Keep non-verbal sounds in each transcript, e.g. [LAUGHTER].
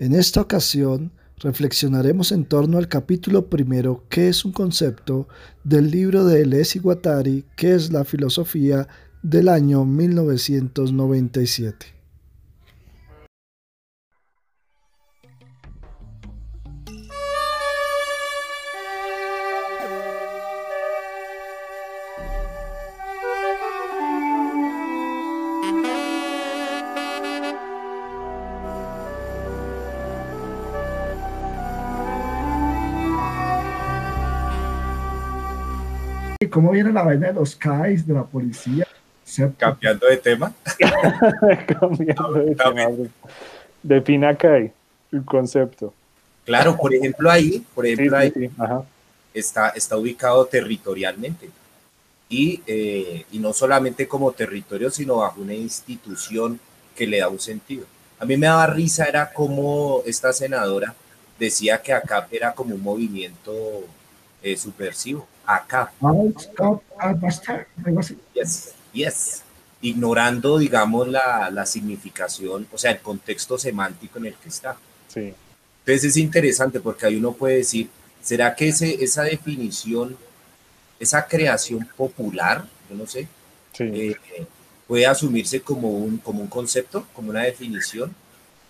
En esta ocasión reflexionaremos en torno al capítulo primero, que es un concepto, del libro de y Guattari, que es la filosofía del año 1997. ¿Cómo viene la vaina de los CAIs, de la policía? Cambiando de tema. [LAUGHS] Cambiando de tema. Defina CAI, el concepto. Claro, por ejemplo ahí, por ejemplo ahí, Está, está ubicado territorialmente. Y, eh, y no solamente como territorio, sino bajo una institución que le da un sentido. A mí me daba risa, era como esta senadora decía que acá era como un movimiento eh, subversivo acá. Yes, yes. Ignorando, digamos, la, la, significación, o sea, el contexto semántico en el que está. Sí. Entonces es interesante porque ahí uno puede decir, ¿será que ese, esa definición, esa creación popular, yo no sé, eh, puede asumirse como un, como un concepto, como una definición?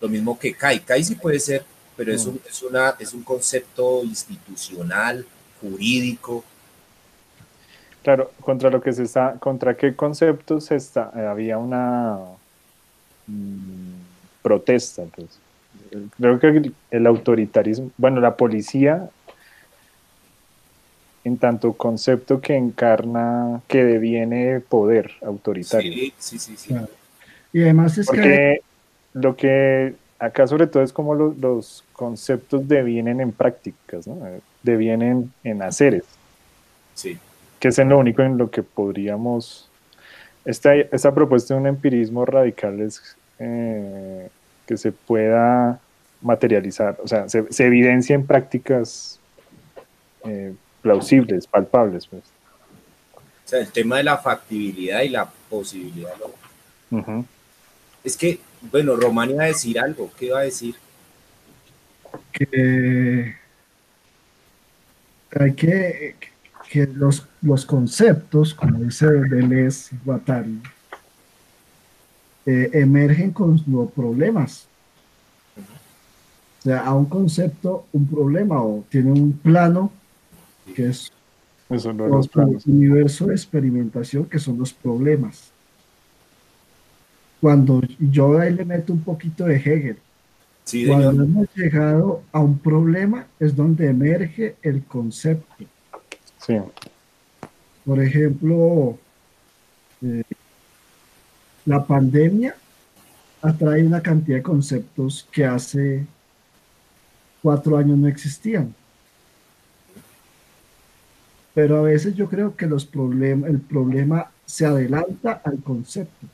Lo mismo que CAI. CAI sí puede ser, pero es, mm. un, es, una, es un concepto institucional, jurídico, Claro, contra lo que se está, contra qué conceptos está, eh, había una mm, protesta, pues. Creo que el, autoritarismo, bueno, la policía, en tanto concepto que encarna, que deviene poder autoritario. Sí, sí, sí. sí. Y además es Porque lo que acá sobre todo es como los conceptos devienen en prácticas, ¿no? Devienen en haceres. Sí que es en lo único en lo que podríamos... Esta, esta propuesta de un empirismo radical es eh, que se pueda materializar, o sea, se, evidencia en prácticas eh, plausibles, palpables. Pues. O sea, el tema de la factibilidad y la posibilidad. Es que, bueno, Román iba a decir algo, ¿qué iba a decir? Que hay que que los, los conceptos, como dice Deleuze Guattari, eh, emergen con los problemas. O sea, a un concepto, un problema, o tiene un plano, que es Eso no el universo de experimentación, que son los problemas. Cuando yo ahí le meto un poquito de Hegel, cuando hemos llegado a un problema, es donde emerge el concepto. Por ejemplo, eh, la pandemia atrae una cantidad de conceptos que hace cuatro años no existían. Pero a veces yo creo que los problemas, el problema se adelanta al concepto.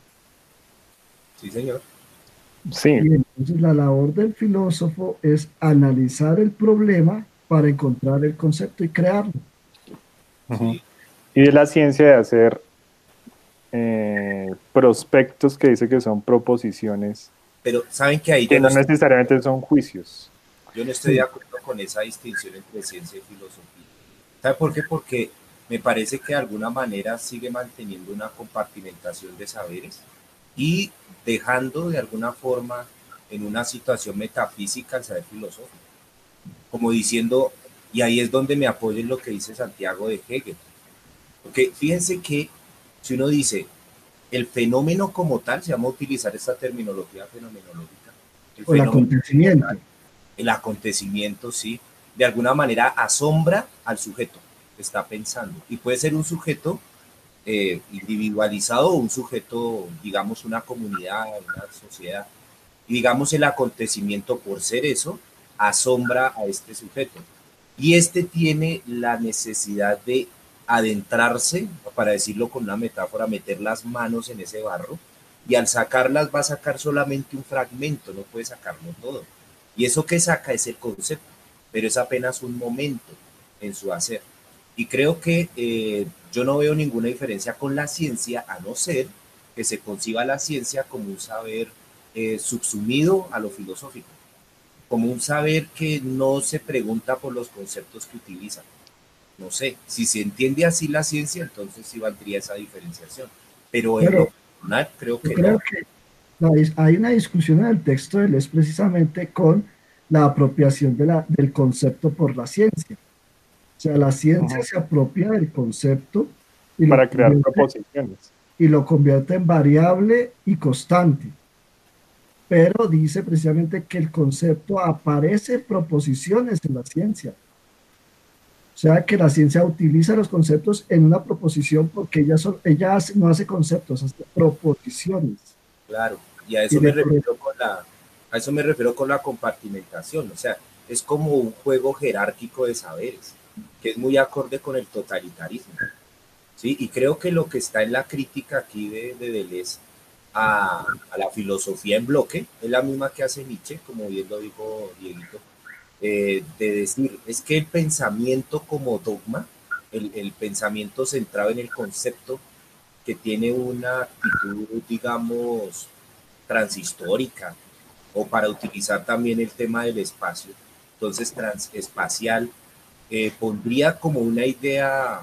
Sí, señor. Sí. Y entonces la labor del filósofo es analizar el problema para encontrar el concepto y crearlo. Y de la ciencia de hacer eh, prospectos que dice que son proposiciones. Pero saben que ahí... Que no, necesariamente son juicios. Yo no estoy de acuerdo con esa distinción entre ciencia y filosofía. ¿Sabe por qué? Porque me parece que de alguna manera sigue manteniendo una compartimentación de saberes y dejando de alguna forma en una situación metafísica el saber filosófico. Como diciendo, y ahí es donde me apoyo en lo que dice Santiago de Hegel. Porque fíjense que si uno dice el fenómeno como tal, se llama utilizar esta terminología fenomenológica. El, acontecimiento. el acontecimiento, sí, de alguna manera asombra al sujeto que está pensando. Y puede ser un sujeto eh, individualizado o un sujeto, digamos, una comunidad, una sociedad. Y digamos, el acontecimiento, por ser eso, asombra a este sujeto. Y este tiene la necesidad de adentrarse, para decirlo con una metáfora, meter las manos en ese barro y al sacarlas va a sacar solamente un fragmento, no puede sacarlo todo. Y eso que saca es el concepto, pero es apenas un momento en su hacer. Y creo que eh, yo no veo ninguna diferencia con la ciencia, a no ser que se conciba la ciencia como un saber eh, subsumido a lo filosófico. Como un saber que no se pregunta por los conceptos que utiliza. No sé, si se entiende así la ciencia, entonces sí valdría esa diferenciación. Pero en lo personal creo que creo Que hay una discusión en el texto de él es precisamente con la apropiación de la, del concepto por la ciencia. O sea, la ciencia se apropia del concepto y para crear proposiciones. Y lo convierte en variable y constante. Pero dice precisamente que el concepto aparece en proposiciones en la ciencia. O sea que la ciencia utiliza los conceptos en una proposición porque ella, son, ella no hace conceptos, hace proposiciones. Claro, y a eso, me refiero con la, a eso me refiero con la compartimentación. O sea, es como un juego jerárquico de saberes, que es muy acorde con el totalitarismo. ¿sí? Y creo que lo que está en la crítica aquí de, de Deleuze a, la filosofía en bloque. Es la misma que hace Nietzsche, como bien lo dijo Dieguito, eh, de decir, es que el pensamiento como dogma, el, el, pensamiento centrado en el concepto, que tiene una actitud, digamos, transhistórica, o para utilizar también el tema del espacio, entonces transespacial, eh, pondría como una idea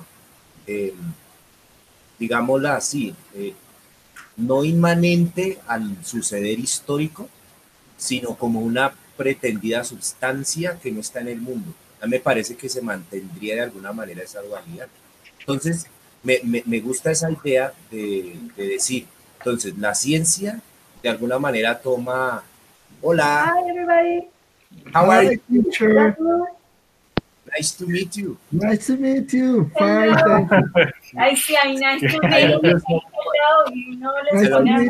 eh, digámosla así, eh, no inmanente al suceder histórico, sino como una pretendida sustancia que no está en el mundo. A mí me parece que se mantendría de alguna manera esa dualidad. Entonces, me, me, me gusta esa idea de, de, decir, entonces, la ciencia de alguna manera toma, hola. Hi, everybody. How are you? Nice to meet you. Nice to meet you. Fine, thank you. Ay, sí, ay, nice to meet you. Y no les pone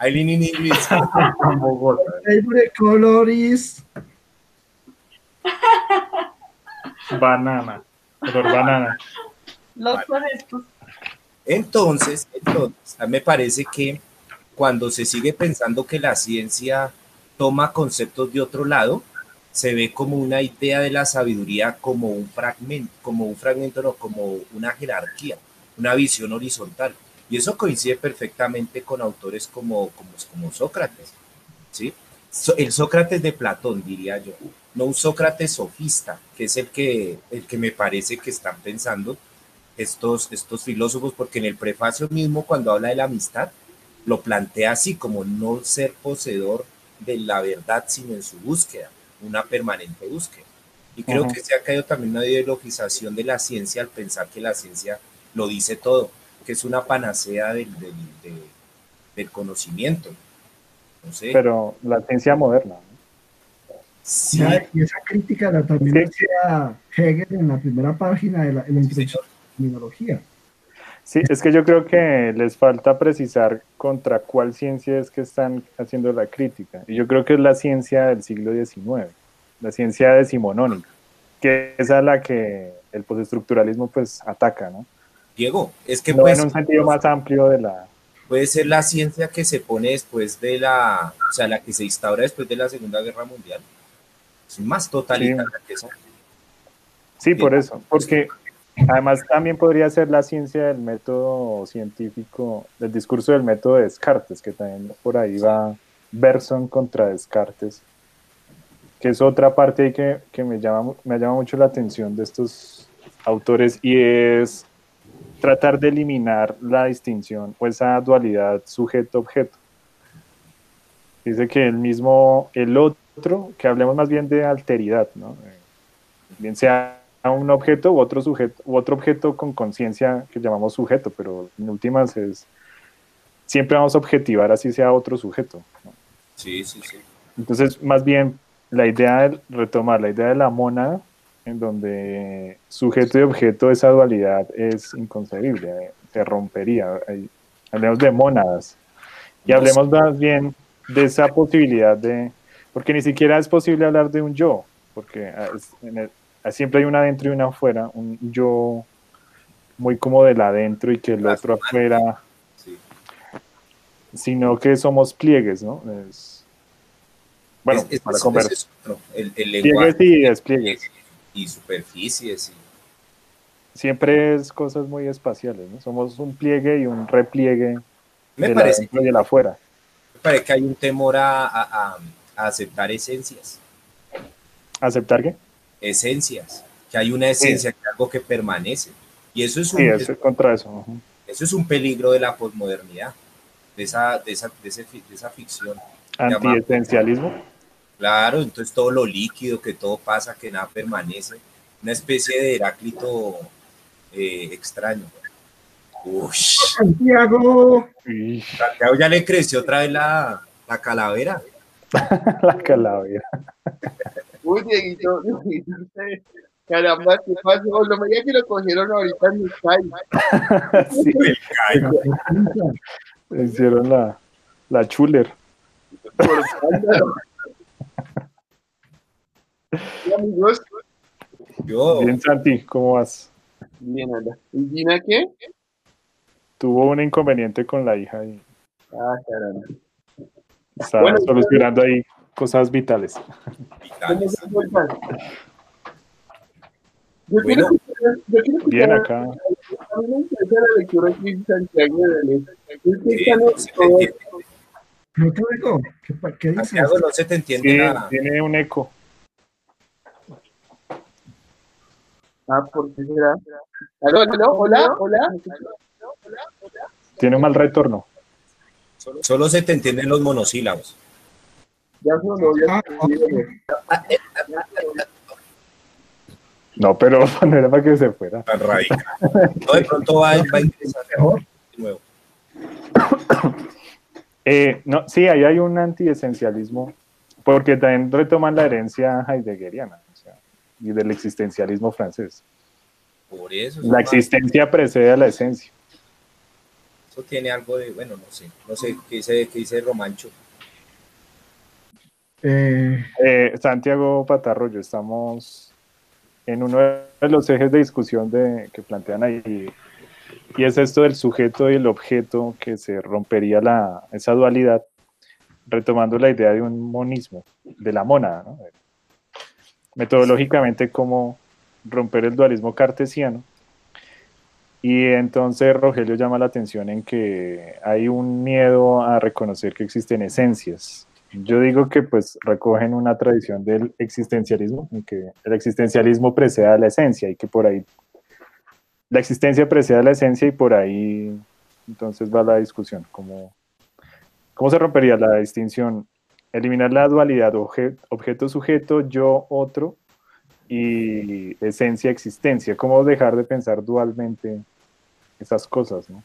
Eileen in English. [LAUGHS] Favorite color is banana. Color banana. Los correctos. Entonces, entonces, me parece que cuando se sigue pensando que la ciencia toma conceptos de otro lado, se ve como una idea de la sabiduría como un fragmento, como un fragmento, no, como una jerarquía, una visión horizontal. Y eso coincide perfectamente con autores como, como, como Sócrates, ¿sí? El Sócrates de Platón, diría yo, no un Sócrates sofista, que es el que, el que me parece que están pensando estos, estos filósofos, porque en el prefacio mismo, cuando habla de la amistad, lo plantea así como no ser poseedor de la verdad, sino en su búsqueda, una permanente búsqueda. Y creo que se ha caído también una ideologización de la ciencia al pensar que la ciencia lo dice todo, que es una panacea del, del, del conocimiento. No sé. Pero la ciencia moderna. Sí. Y esa crítica la también decía Hegel en la primera página de la, en la introducción de la terminología. Sí, es que yo creo que les falta precisar contra cuál ciencia es que están haciendo la crítica. Y yo creo que es la ciencia del siglo XIX, la ciencia decimonónica, que es a la que el postestructuralismo pues ataca, ¿no? Diego, es que no pues, en un sentido más amplio de la... Puede ser la ciencia que se pone después de la, o sea, la que se instaura después de la Segunda Guerra Mundial. Es más totalitaria sí. que eso. Sí, por eso, porque Además, también podría ser la ciencia del método científico, del discurso del método de Descartes, que también por ahí va Berson contra Descartes, que es otra parte que, que me, llama, me llama mucho la atención de estos autores y es tratar de eliminar la distinción o esa dualidad sujeto-objeto. Dice que el mismo, el otro, que hablemos más bien de alteridad, ¿no? bien sea a un objeto u otro sujeto u otro objeto con conciencia que llamamos sujeto, pero en últimas es siempre vamos a objetivar así sea otro sujeto. ¿no? Sí, sí, sí. Entonces, más bien la idea de retomar la idea de la mónada en donde sujeto y objeto esa dualidad es inconcebible, se rompería. Hablemos de mónadas y hablemos más bien de esa posibilidad de, porque ni siquiera es posible hablar de un yo, porque en el, siempre hay una adentro y una afuera, un yo muy como del adentro y que el otro afuera, Sí. sino que somos pliegues, ¿no? Es, bueno, Es- es- para conversar. es el, Pliegues y despliegues. y superficies. y- Siempre es cosas muy espaciales, ¿no? Somos un pliegue y un repliegue Me del parece, adentro y el afuera. me parece que hay un temor a, a- a- a aceptar esencias. ¿Aceptar qué? Esencias. Que hay una esencia, que algo que permanece. Y eso es un, Sí, estoy contra eso. eso es un peligro de la posmodernidad, de esa, de esa, de ese fi- de esa ficción. Antiesencialismo. Claro, entonces todo lo líquido, que todo pasa, que nada permanece. Una especie de Heráclito eh, extraño. Uy, Santiago, Santiago ya le creció otra vez la, la calavera. [LAUGHS] la calavera. [LAUGHS] Uy, Dieguito, [LAUGHS] Dieguito, caramba, ¿qué pasó? No me diga que lo cogieron ahorita en mi calle. [LAUGHS] Sí, la pregunta, hicieron la, la chuler. [LAUGHS] amigos, Yo, Bien, Santi, ¿cómo vas? bien, anda. ¿Y Gina qué? Tuvo un inconveniente con la hija y Ah, caramba. está Bueno, solucionando ahí cosas vitales. ¿Cómo vitales. Yo Bueno. quiero yo Bien acá. A mí me interesa la lectura que hizo Santiago de León. Es que Sí, están no te todos- entiende. ¿no te oigo? ¿Qué, qué dices? Santiago, no se te entiende Sí, nada. tiene un eco. Ah, ¿por qué será? ¿Aló, aló? ¿Hola? ¿Hola? Tiene un mal retorno. Solo se te entienden los monosílabos. Ya. Ah, No, pero [LAUGHS] no era para que se fuera. Tan radical. No, de pronto va, va a ingresar mejor. de nuevo. [COUGHS] Eh, no, sí, ahí hay un antiesencialismo, porque también retoman la herencia heideggeriana o sea, y del existencialismo francés. Por eso. La existencia precede a la esencia. eso tiene algo de, bueno, no sé, no sé qué dice, qué dice Romancho. Eh, Eh, Santiago Patarroyo, estamos en uno de los ejes de discusión que plantean ahí, y es esto del sujeto y el objeto que se rompería la, esa dualidad, retomando la idea de un monismo, de la mónada, ¿no? metodológicamente cómo romper el dualismo cartesiano. Y entonces Rogelio llama la atención en que hay un miedo a reconocer que existen esencias, yo digo que pues recogen una tradición del existencialismo, en que el existencialismo precede a la esencia y que por ahí la existencia precede a la esencia y por ahí entonces va la discusión. ¿Cómo, cómo se rompería la distinción? Eliminar la dualidad obje- objeto-sujeto, yo-otro y esencia-existencia. ¿Cómo dejar de pensar dualmente esas cosas? ¿no?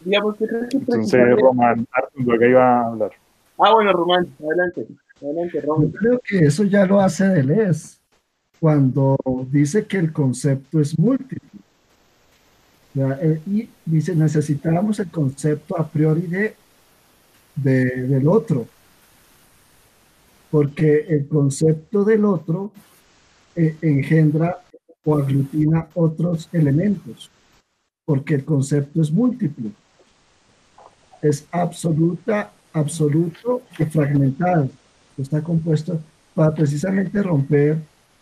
Digamos que Entonces Román Artunduaga iba a hablar. Ah, bueno, Román, adelante. Adelante, Román. yo creo que eso ya lo hace Deleuze cuando dice que el concepto es múltiple. Eh, y dice, necesitamos el concepto a priori de, de- del otro, porque el concepto del otro eh, engendra o aglutina otros elementos, porque el concepto es múltiple, es absoluta, absoluto y fragmentado, está compuesto para precisamente romper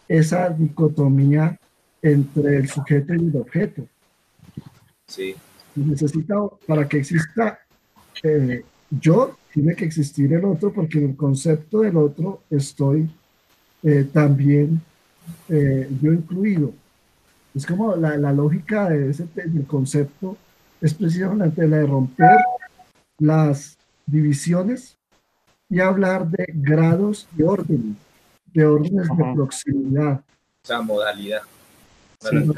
esa dicotomía entre el sujeto y el objeto. Sí, necesita, para que exista eh, yo, tiene que existir el otro, porque en el concepto del otro estoy eh, también eh, yo incluido. Es como la, la lógica de ese, del concepto, es precisamente la de romper las divisiones y hablar de grados y órdenes, de órdenes de proximidad. o sea, modalidad. Sí, no.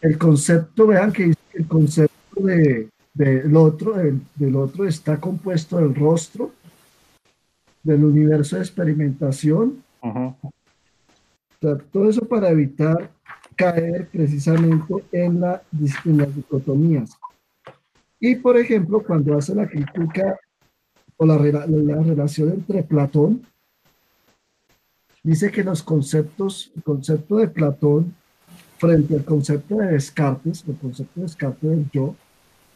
el concepto, vean que el concepto de, del otro, del, del otro está compuesto del rostro, del universo de experimentación, o sea, todo eso para evitar caer precisamente en, la, en las dicotomías. Y por ejemplo, cuando hace la crítica o la, rela- la relación entre Platón, dice que los conceptos, el concepto de Platón frente al concepto de Descartes, el concepto de Descartes del yo,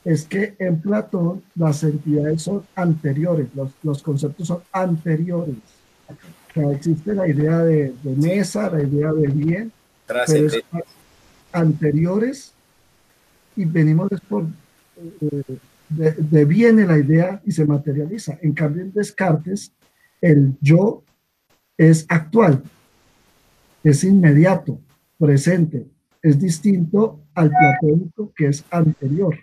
es que en Platón las entidades son anteriores, los, los conceptos son anteriores. O sea, existe la idea de, de mesa, la idea de bien, pero es anteriores y venimos por, de- deviene la idea y se materializa. En cambio, en Descartes, el yo es actual, es inmediato, presente, es distinto al platónico que es anterior.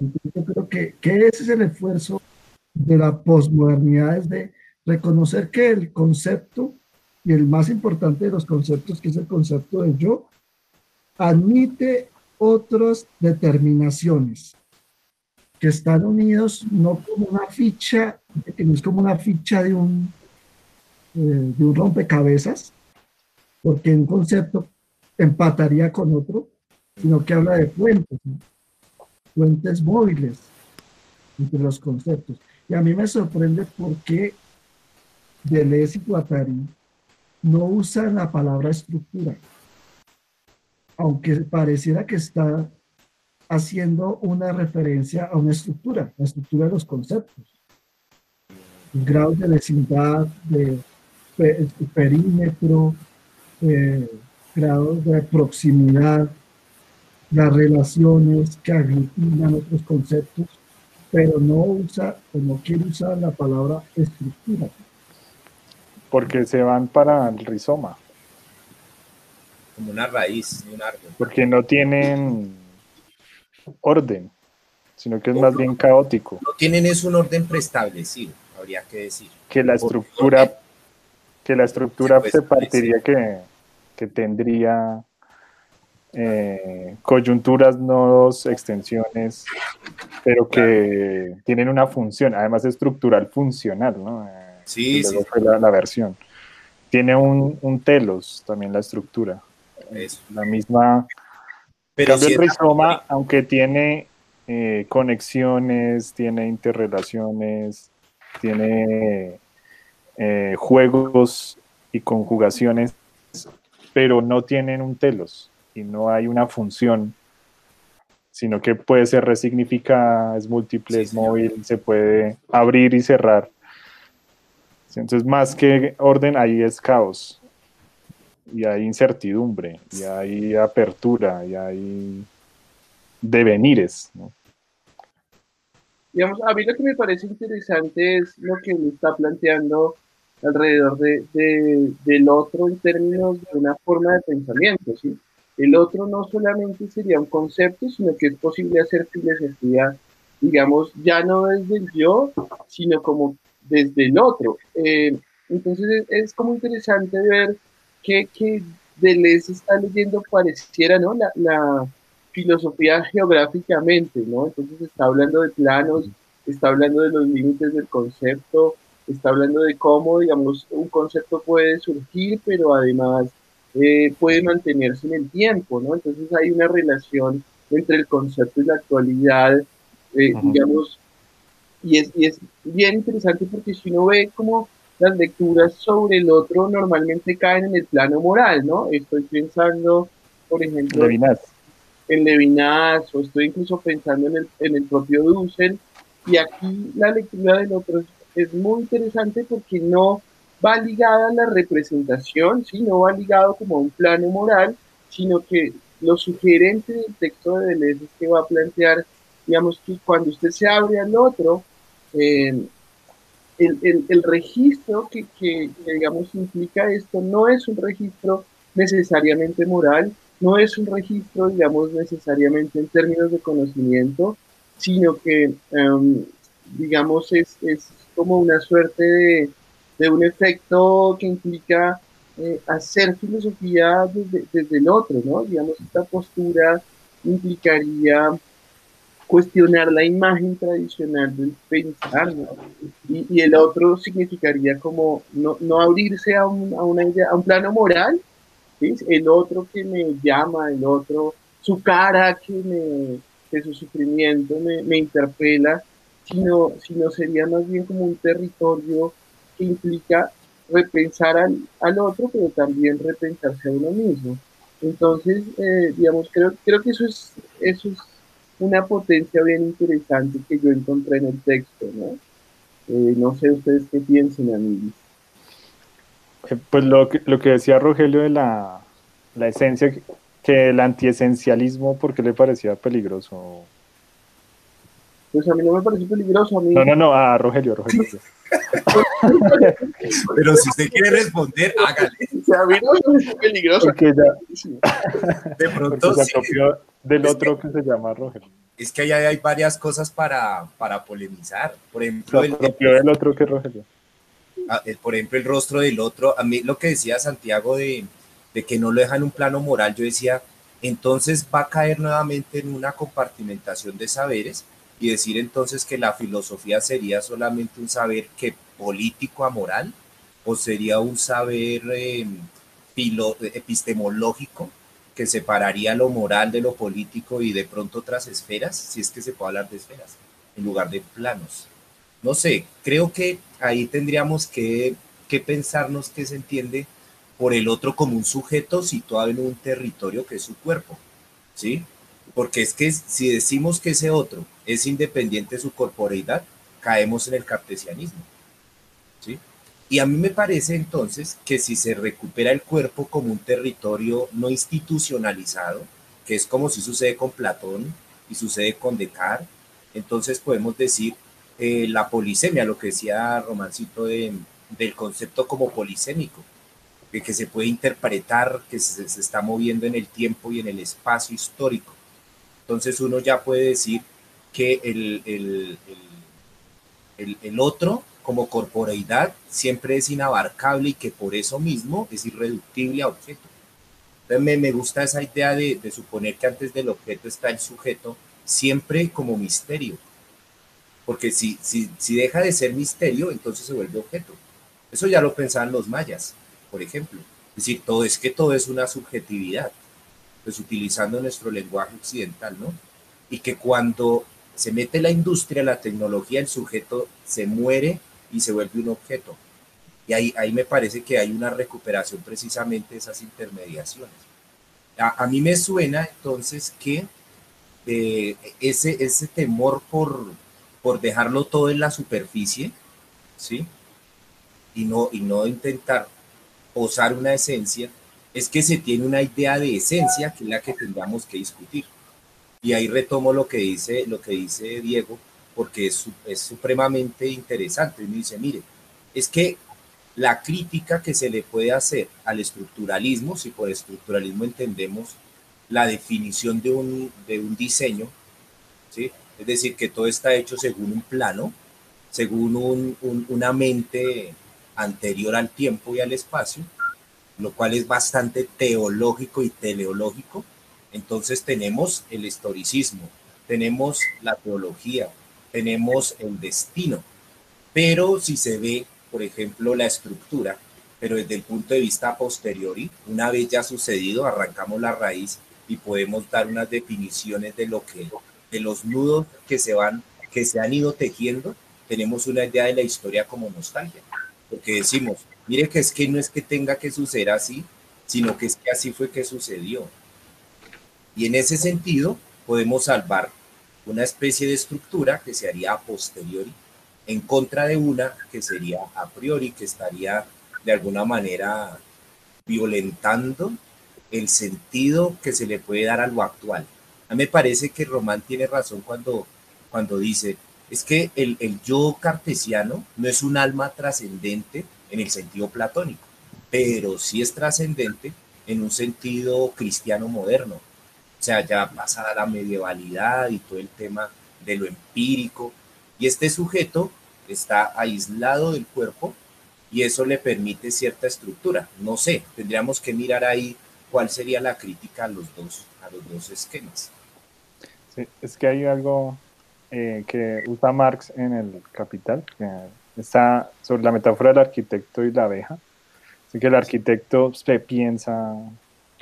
Yo creo que, que ese es el esfuerzo de la posmodernidad, es de reconocer que el concepto, y el más importante de los conceptos, que es el concepto de yo, admite otras determinaciones que están unidos no como una ficha, que no es como una ficha de un, eh, de un rompecabezas, porque un concepto empataría con otro, sino que habla de puentes, ¿no? puentes móviles entre los conceptos. Y a mí me sorprende por qué Deleuze y Guattari no usan la palabra estructura, aunque pareciera que está haciendo una referencia a una estructura, la estructura de los conceptos. Grados de vecindad, de pe- perímetro, eh, grados de proximidad, las relaciones que aglutinan otros conceptos, pero no usa o no quiere usar la palabra estructura. Porque se van para el rizoma, como una raíz de un árbol. porque no tienen orden, sino que es más bien caótico. No tienen es un orden preestablecido, habría que decir. Que la estructura, que la estructura se partiría que, que tendría eh, coyunturas, nodos, extensiones, pero que tienen una función, además estructural funcional, ¿no? Eh, Sí, sí, fue la, la versión. Tiene un, un telos también la estructura. Eso. La misma. Pero es rizoma, aunque tiene eh, conexiones, tiene interrelaciones, tiene eh, juegos y conjugaciones, pero no tienen un telos y no hay una función, sino que puede ser resignificada, es múltiple, Sí, es señor. móvil, se puede abrir y cerrar. Entonces, más que orden, ahí es caos. Y hay incertidumbre, y hay apertura, y hay devenires. ¿no? digamos, a mí lo que me parece interesante es lo que me está planteando alrededor de, de- del otro en términos de una forma de pensamiento, ¿sí? El otro no solamente sería un concepto, sino que es posible hacer filosofía, digamos, ya no desde el yo, sino como desde el otro. Eh, entonces es, es como interesante ver que, que Deleuze está leyendo, pareciera, ¿no? La, la filosofía geográficamente, ¿no? Entonces está hablando de planos, está hablando de los límites del concepto, está hablando de cómo, digamos, un concepto puede surgir, pero además eh, puede mantenerse en el tiempo, ¿no? Entonces hay una relación entre el concepto y la actualidad, eh, digamos, y es, y es bien interesante porque si uno ve como las lecturas sobre el otro normalmente caen en el plano moral, ¿no? Estoy pensando, por ejemplo, Levinas. en Levinas o estoy incluso pensando en el, en el propio Dussel. Y aquí la lectura del otro es, es muy interesante porque no va ligada a la representación, ¿sí? no va ligado como a un plano moral, sino que lo sugerente del texto de Deleuze es que va a plantear, digamos, que cuando usted se abre al otro, eh, el, el, registro que, que, que, digamos, implica esto no es un registro necesariamente moral, no es un registro, digamos, necesariamente en términos de conocimiento, sino que, um, digamos, es, es, como una suerte de, de, un efecto que implica eh, hacer filosofía desde, desde, el otro, ¿no? Digamos, esta postura implicaría cuestionar la imagen tradicional del pensar, y, el otro significaría como no, no abrirse a un, a, una idea, a un plano moral, el otro que me llama, el otro, su cara que, me, que su sufrimiento me, me interpela, sino, sino sería más bien como un territorio que implica repensar al, al otro, pero también repensarse a uno mismo. Entonces, eh, digamos, creo, creo que eso es, eso es una potencia bien interesante que yo encontré en el texto, ¿no? Eh, no sé ustedes qué piensen, amigos. Pues lo que, lo que decía Rogelio de la, la esencia, que el antiesencialismo, ¿por qué le parecía peligroso? Pues a mí no me parece peligroso. A mí... No, no, no, a Rogelio, Rogelio. [LAUGHS] Pero si usted quiere responder, [LAUGHS] hágale. A mí no me parece peligroso. Porque ya, De pronto se sí. apropió del Es otro que se llama Rogelio. Es que ahí hay varias cosas para, para polemizar. Por Se ejemplo, el, apropió del otro que Rogelio. a- el- por ejemplo, el rostro del otro. A mí lo que decía Santiago de, de que no lo deja en un plano moral, yo decía, entonces va a caer nuevamente en una compartimentación de saberes y decir entonces que la filosofía sería solamente un saber que político a moral o sería un saber eh, epistemológico que separaría lo moral de lo político y de pronto otras esferas, si es que se puede hablar de esferas, en lugar de planos. No sé, creo que ahí tendríamos que, que pensarnos que se entiende por el otro como un sujeto situado en un territorio que es su cuerpo, ¿sí? Porque es que si decimos que ese otro es independiente de su corporeidad, caemos en el cartesianismo, ¿sí? Y a mí me parece entonces que si se recupera el cuerpo como un territorio no institucionalizado, que es como si sucede con Platón y sucede con Descartes, entonces podemos decir eh, la polisemia, lo que decía Romancito de- del concepto como polisémico, que, que se puede interpretar, que se, se está moviendo en el tiempo y en el espacio histórico. Entonces uno ya puede decir que el, el- el- el- otro como corporeidad siempre es inabarcable y que por eso mismo es irreductible a objeto. Entonces me, me gusta esa idea de, de suponer que antes del objeto está el sujeto siempre como misterio. Porque si, si, si deja de ser misterio, entonces se vuelve objeto. Eso ya lo pensaban los mayas, por ejemplo. Es decir, todo es que todo es una subjetividad, pues utilizando nuestro lenguaje occidental, ¿no? Y que cuando se mete la industria, la tecnología, el sujeto se muere y se vuelve un objeto. Y ahí, ahí me parece que hay una recuperación precisamente de esas intermediaciones. A, a mí me suena entonces que eh, ese, ese temor por, por dejarlo todo en la superficie, ¿sí? Y no, y no intentar posar una esencia, es que se tiene una idea de esencia que es la que tendríamos que discutir. Y ahí retomo lo que dice, lo que dice Diego, porque es, es supremamente interesante. Me dice, mire, es que la crítica que se le puede hacer al estructuralismo, si por estructuralismo entendemos la definición de un, de un diseño, ¿sí? es decir, que todo está hecho según un plano, según un- un- una mente anterior al tiempo y al espacio, lo cual es bastante teológico y teleológico. Entonces tenemos el historicismo, tenemos la teología, tenemos el destino, pero si se ve, por ejemplo, la estructura, pero desde el punto de vista posteriori, una vez ya sucedido, arrancamos la raíz y podemos dar unas definiciones de lo que, de los nudos que se van, que se han ido tejiendo, tenemos una idea de la historia como nostalgia, porque decimos, mire que es que no es que tenga que suceder así, sino que es que así fue que sucedió. Y en ese sentido, podemos salvar una especie de estructura que se haría a posteriori en contra de una que sería a priori, que estaría de alguna manera violentando el sentido que se le puede dar a lo actual. A mí me parece que Román tiene razón cuando, cuando dice, es que el, el yo cartesiano no es un alma trascendente en el sentido platónico, pero sí es trascendente en un sentido cristiano moderno. O sea, ya pasada la medievalidad y todo el tema de lo empírico. Y este sujeto está aislado del cuerpo y eso le permite cierta estructura. No sé, tendríamos que mirar ahí cuál sería la crítica a los dos, a los dos esquemas. Sí, es que hay algo eh, que usa Marx en el Capital, que está sobre la metáfora del arquitecto y la abeja. Así que el arquitecto se piensa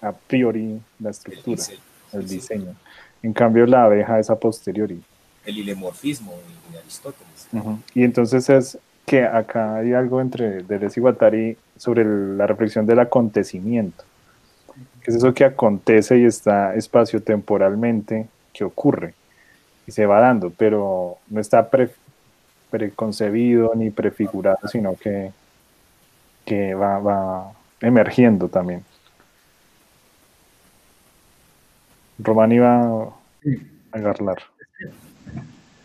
a priori la estructura, el diseño. En cambio, la abeja es a posteriori. el ilemorfismo de Aristóteles. Ujú. Y entonces es que acá hay algo entre Deleuze y Guattari sobre la reflexión del acontecimiento. que es eso que acontece y está espacio-temporalmente que ocurre y se va dando, pero no está pre- preconcebido ni prefigurado, sino que, que va, va emergiendo también. Román iba a agarrar.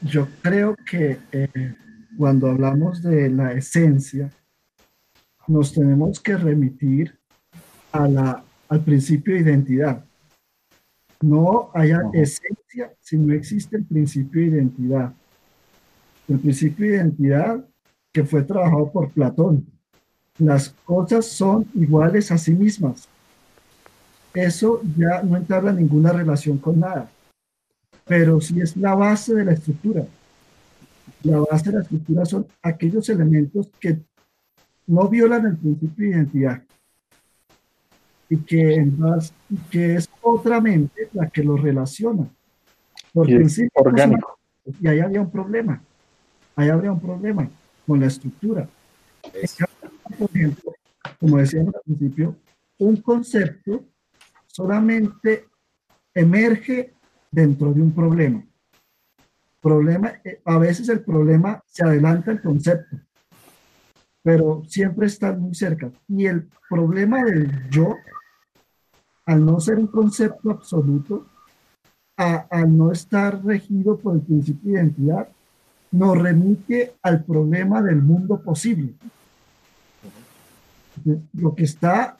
yo creo que eh, cuando hablamos de la esencia, nos tenemos que remitir a la, al principio de identidad. No haya esencia si no existe el principio de identidad. El principio de identidad que fue trabajado por Platón. Las cosas son iguales a sí mismas. Eso ya no entabla ninguna relación con nada, pero sí es la base de la estructura. La base de la estructura son aquellos elementos que no violan el principio de identidad y que, en y que es otra mente la que los relaciona. Por y orgánico. Y ahí había un problema. Ahí habría un problema con la estructura. Por ejemplo, como decíamos al principio, un concepto solamente emerge dentro de un problema. Problema, eh, a veces el problema se adelanta al concepto, pero siempre está muy cerca. Y el problema del yo, al no ser un concepto absoluto, al no estar regido por el principio de identidad, nos remite al problema del mundo posible. Lo que está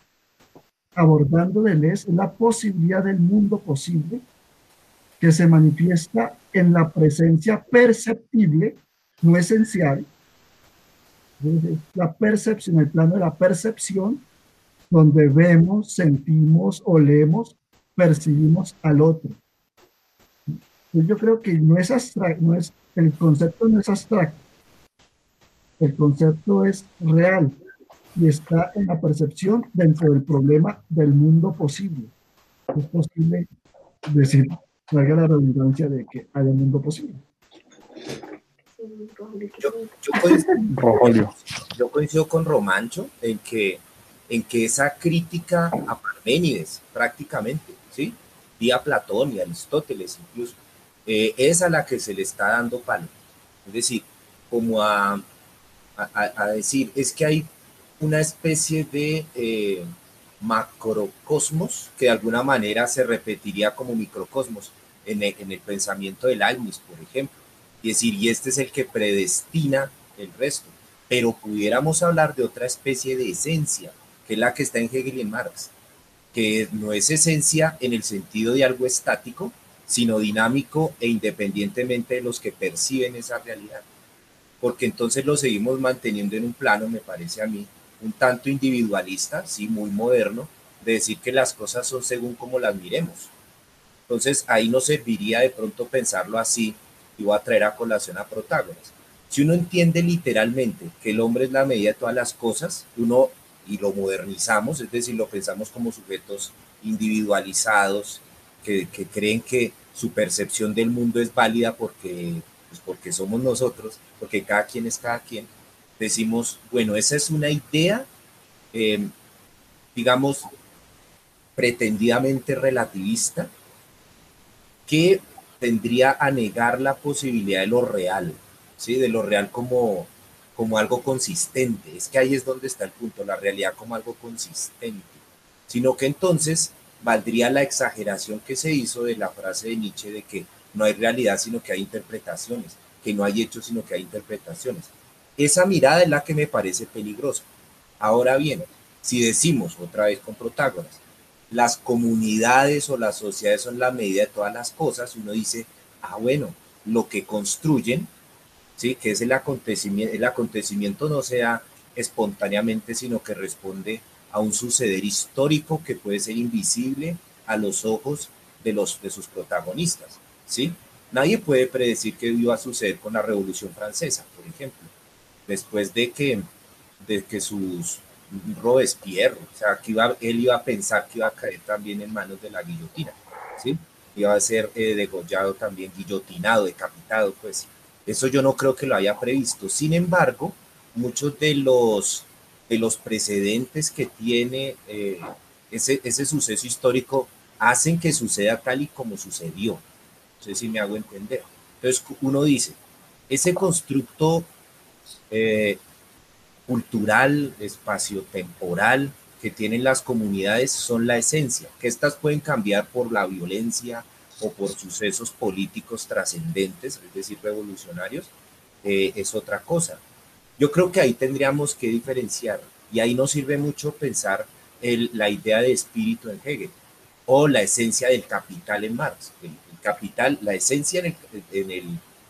abordando Deleuze es la posibilidad del mundo posible que se manifiesta en la presencia perceptible, no esencial, la percepción, el plano de la percepción, donde vemos, sentimos, olemos, percibimos al otro. Yo creo que no es abstracto, no es, el concepto no es abstracto, el concepto es real y está en la percepción dentro del problema del mundo posible. Es posible decir, traiga la redundancia de que haya un mundo posible. Yo, coincido, con Romancho en que, en que esa crítica a Parménides, prácticamente, ¿sí? Y a Platón y a Aristóteles incluso, eh, es a la que se le está dando palo. Es decir, como a, a, decir, es que hay una especie de eh, macrocosmos que de alguna manera se repetiría como microcosmos en el, en el pensamiento del Almis, por ejemplo y decir, y este es el que predestina el resto. Pero pudiéramos hablar de otra especie de esencia, que es la que está en Hegel y en Marx, que no es esencia en el sentido de algo estático, sino dinámico e independientemente de los que perciben esa realidad. Porque entonces lo seguimos manteniendo en un plano, me parece a mí, un tanto individualista, sí, muy moderno, de decir que las cosas son según como las miremos. Entonces ahí no serviría de pronto pensarlo así, y voy a traer a colación a Protágoras. Si uno entiende literalmente que el hombre es la medida de todas las cosas, uno y lo modernizamos, es decir, lo pensamos como sujetos individualizados que, que creen que su percepción del mundo es válida porque, pues porque somos nosotros, porque cada quien es cada quien, decimos, bueno, esa es una idea, eh, digamos, pretendidamente relativista, que tendría a negar la posibilidad de lo real, ¿sí? de lo real como, como algo consistente. Es que ahí es donde está el punto, la realidad como algo consistente, sino que entonces valdría la exageración que se hizo de la frase de Nietzsche de que no hay realidad sino que hay interpretaciones, que no hay hechos sino que hay interpretaciones. Esa mirada es la que me parece peligrosa. Ahora bien, si decimos otra vez con Protágoras, las comunidades o las sociedades son la medida de todas las cosas, uno dice, ah, bueno, lo que construyen, ¿sí? que es el acontecimiento, el acontecimiento no sea espontáneamente, sino que responde a un suceder histórico que puede ser invisible a los ojos de, los, de sus protagonistas. ¿sí? Nadie puede predecir qué iba a suceder con la Revolución Francesa, por ejemplo, después de que, de que sus Robespierre, o sea, que él iba a pensar que iba a caer también en manos de la guillotina, ¿sí? Iba a ser eh, degollado también, guillotinado, decapitado, pues. Eso yo no creo que lo haya previsto. Sin embargo, muchos de los, de los precedentes que tiene eh, ese, ese suceso histórico hacen que suceda tal y como sucedió. No sé si me hago entender. Entonces, uno dice, ese constructo eh, cultural, espacio-temporal que tienen las comunidades son la esencia, que estas pueden cambiar por la violencia, o por sucesos políticos trascendentes, es decir, revolucionarios, eh, es otra cosa. Yo creo que ahí tendríamos que diferenciar y ahí nos sirve mucho pensar la idea de espíritu en Hegel o la esencia del capital en Marx. El, capital, la esencia en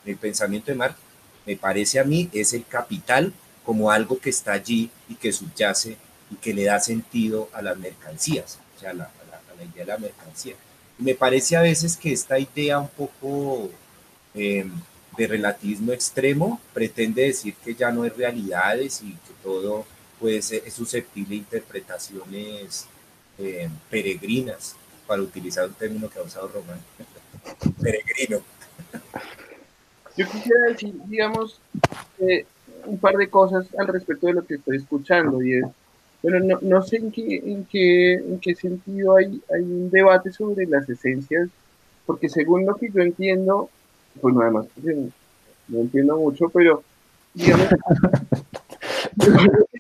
el pensamiento de Marx, me parece a mí, es el capital como algo que está allí y que subyace y que le da sentido a las mercancías, o sea, a la, a idea de la mercancía. Y me parece a veces que esta idea un poco eh, de relativismo extremo pretende decir que ya no hay realidades y que todo puede ser, es susceptible de interpretaciones eh, peregrinas, para utilizar un término que ha usado Román. [LAUGHS] Peregrino. Yo quisiera decir, digamos, eh, un par de cosas al respecto de lo que estoy escuchando y es, bueno, no, no sé en qué, en qué, en qué sentido hay, hay un debate sobre las esencias, porque según lo que yo entiendo, bueno, además, no entiendo mucho, pero digamos, [LAUGHS] yo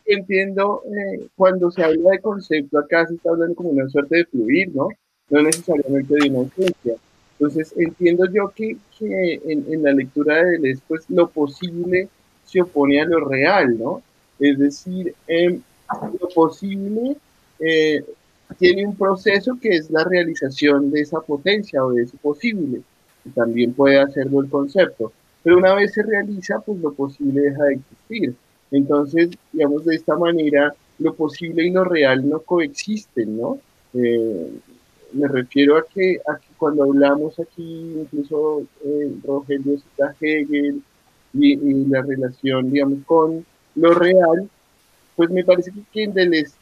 entiendo eh, cuando se habla de concepto, acá se está hablando como una suerte de fluir, ¿no? No necesariamente de una esencia. Entonces, entiendo yo que, en, la lectura de Deleuze, pues lo posible se opone a lo real, ¿no? Es decir, eh, lo posible eh, tiene un proceso que es la realización de esa potencia o de ese posible, también puede hacerlo el concepto, pero una vez se realiza, pues lo posible deja de existir. Entonces, digamos, de esta manera, lo posible y lo real no coexisten, ¿no? Eh, me refiero a que, a cuando hablamos aquí, incluso eh, Rogelio cita Hegel y, y, la relación, digamos, con lo real, pues me parece que en Deleuze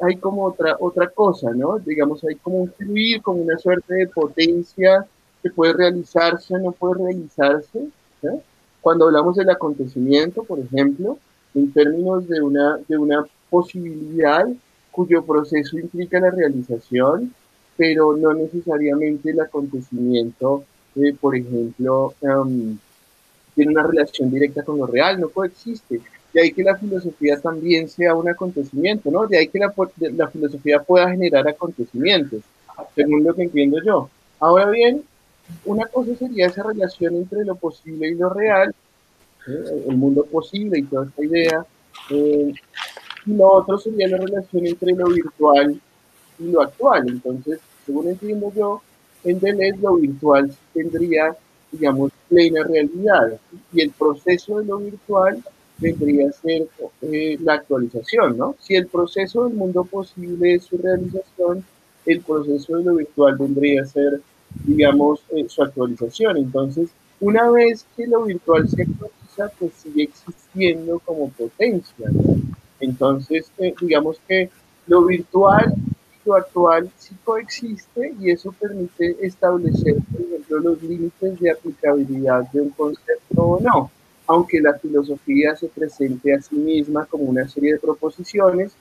hay como otra, otra cosa, ¿no? Digamos, hay como un fluir, como una suerte de potencia que puede realizarse o no puede realizarse. ¿sí? Cuando hablamos del acontecimiento, por ejemplo, en términos de una, de una posibilidad cuyo proceso implica la realización, pero no necesariamente el acontecimiento, eh, por ejemplo, um, tiene una relación directa con lo real, no coexiste. De ahí que la filosofía también sea un acontecimiento, ¿no? De ahí que la, la filosofía pueda generar acontecimientos, según lo que entiendo yo. Ahora bien, una cosa sería esa relación entre lo posible y lo real, ¿eh? el mundo posible y toda esta idea. Eh, y lo otro sería la relación entre lo virtual y lo actual. Entonces, según entiendo yo, en Deleuze lo virtual tendría, digamos, plena realidad y el proceso de lo virtual vendría a ser eh, la actualización, ¿no? Si el proceso del mundo posible es su realización, el proceso de lo virtual vendría a ser, digamos, eh, su actualización. Entonces, una vez que lo virtual se actualiza, pues sigue existiendo como potencia, ¿no? Entonces, eh, digamos que lo virtual actual sí coexiste y eso permite establecer, por ejemplo, los límites de aplicabilidad de un concepto o no aunque la filosofía se presente a sí misma como una serie de proposiciones,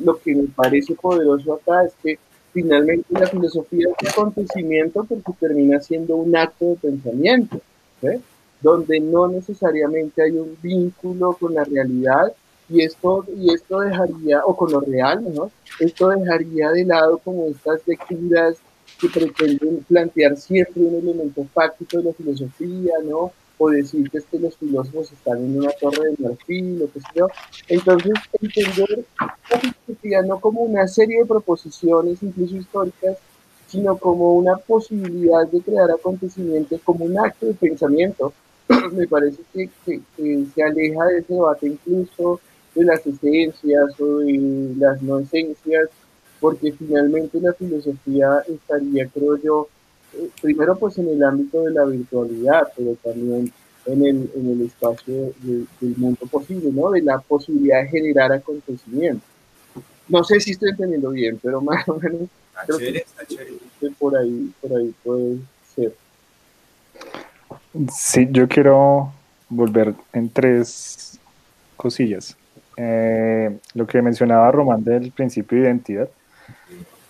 lo que me parece poderoso acá es que finalmente la filosofía es un acontecimiento porque termina siendo un acto de pensamiento, ¿sí? donde no necesariamente hay un vínculo con la realidad y esto, y esto dejaría, o con lo real, ¿no? Esto dejaría de lado como estas lecturas que pretenden plantear siempre un elemento fáctico de la filosofía, ¿no? o decir que es que los filósofos están en una torre de marfil, lo que sea. Entonces, entender la filosofía no como una serie de proposiciones, incluso históricas, sino como una posibilidad de crear acontecimientos, como un acto de pensamiento, [CLEARS THROAT] me parece que, que, que, se aleja de ese debate incluso de las esencias o de las no esencias, porque finalmente la filosofía estaría, creo yo, primero pues en el ámbito de la virtualidad, pero también en el, en el espacio de, del mundo posible, ¿no? De la posibilidad de generar acontecimientos. No sé si estoy entendiendo bien, pero más o menos creo chévere, está chévere. que por ahí, por ahí puede ser. Sí, yo quiero volver en tres cosillas. Eh, lo que mencionaba Román del principio de identidad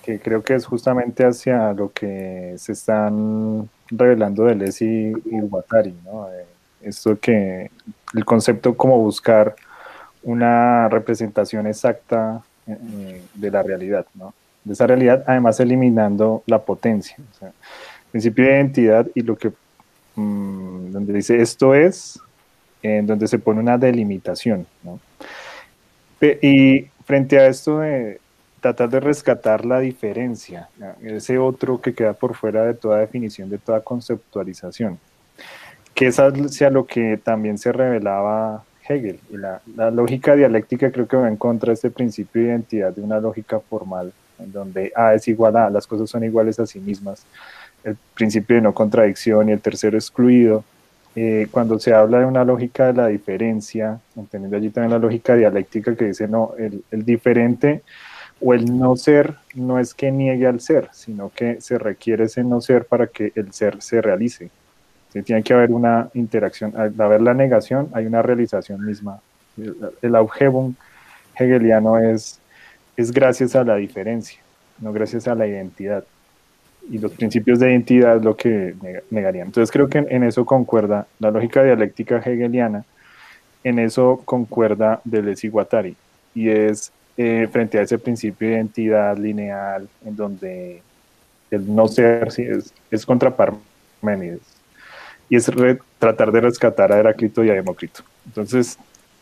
que creo que es justamente hacia lo que se están revelando de y, y Guattari, ¿no? Eh, esto que el concepto como buscar una representación exacta eh, de la realidad, ¿no? De esa realidad, además eliminando la potencia. Principio de identidad y lo que, mm, donde dice esto es, en donde se pone una delimitación, ¿no? Y frente a esto de tratar de rescatar la diferencia, ese otro que queda por fuera de toda definición, de toda conceptualización, que es hacia lo que también se revelaba Hegel. Y la, lógica dialéctica creo que va en contra de este principio de identidad de una lógica formal, en donde A es igual a A, las cosas son iguales a sí mismas, el principio de no contradicción y el tercero excluido. Eh, cuando se habla de una lógica de la diferencia, entendiendo allí también la lógica dialéctica que dice, no, el, el diferente o el no ser no es que niegue al ser, sino que se requiere ese no ser para que el ser se realice tiene que haber una interacción. Al haber la negación, hay una realización misma. El, el hegeliano es, es gracias a la diferencia, no gracias a la identidad. Y los principios de identidad lo que negarían. Entonces creo que en, eso concuerda la lógica dialéctica hegeliana, en eso concuerda Deleuze y Guattari. Y es eh, frente a ese principio de identidad lineal, en donde el no ser es, es contra Parménides y es tratar de rescatar a Heráclito y a Demócrito. Entonces,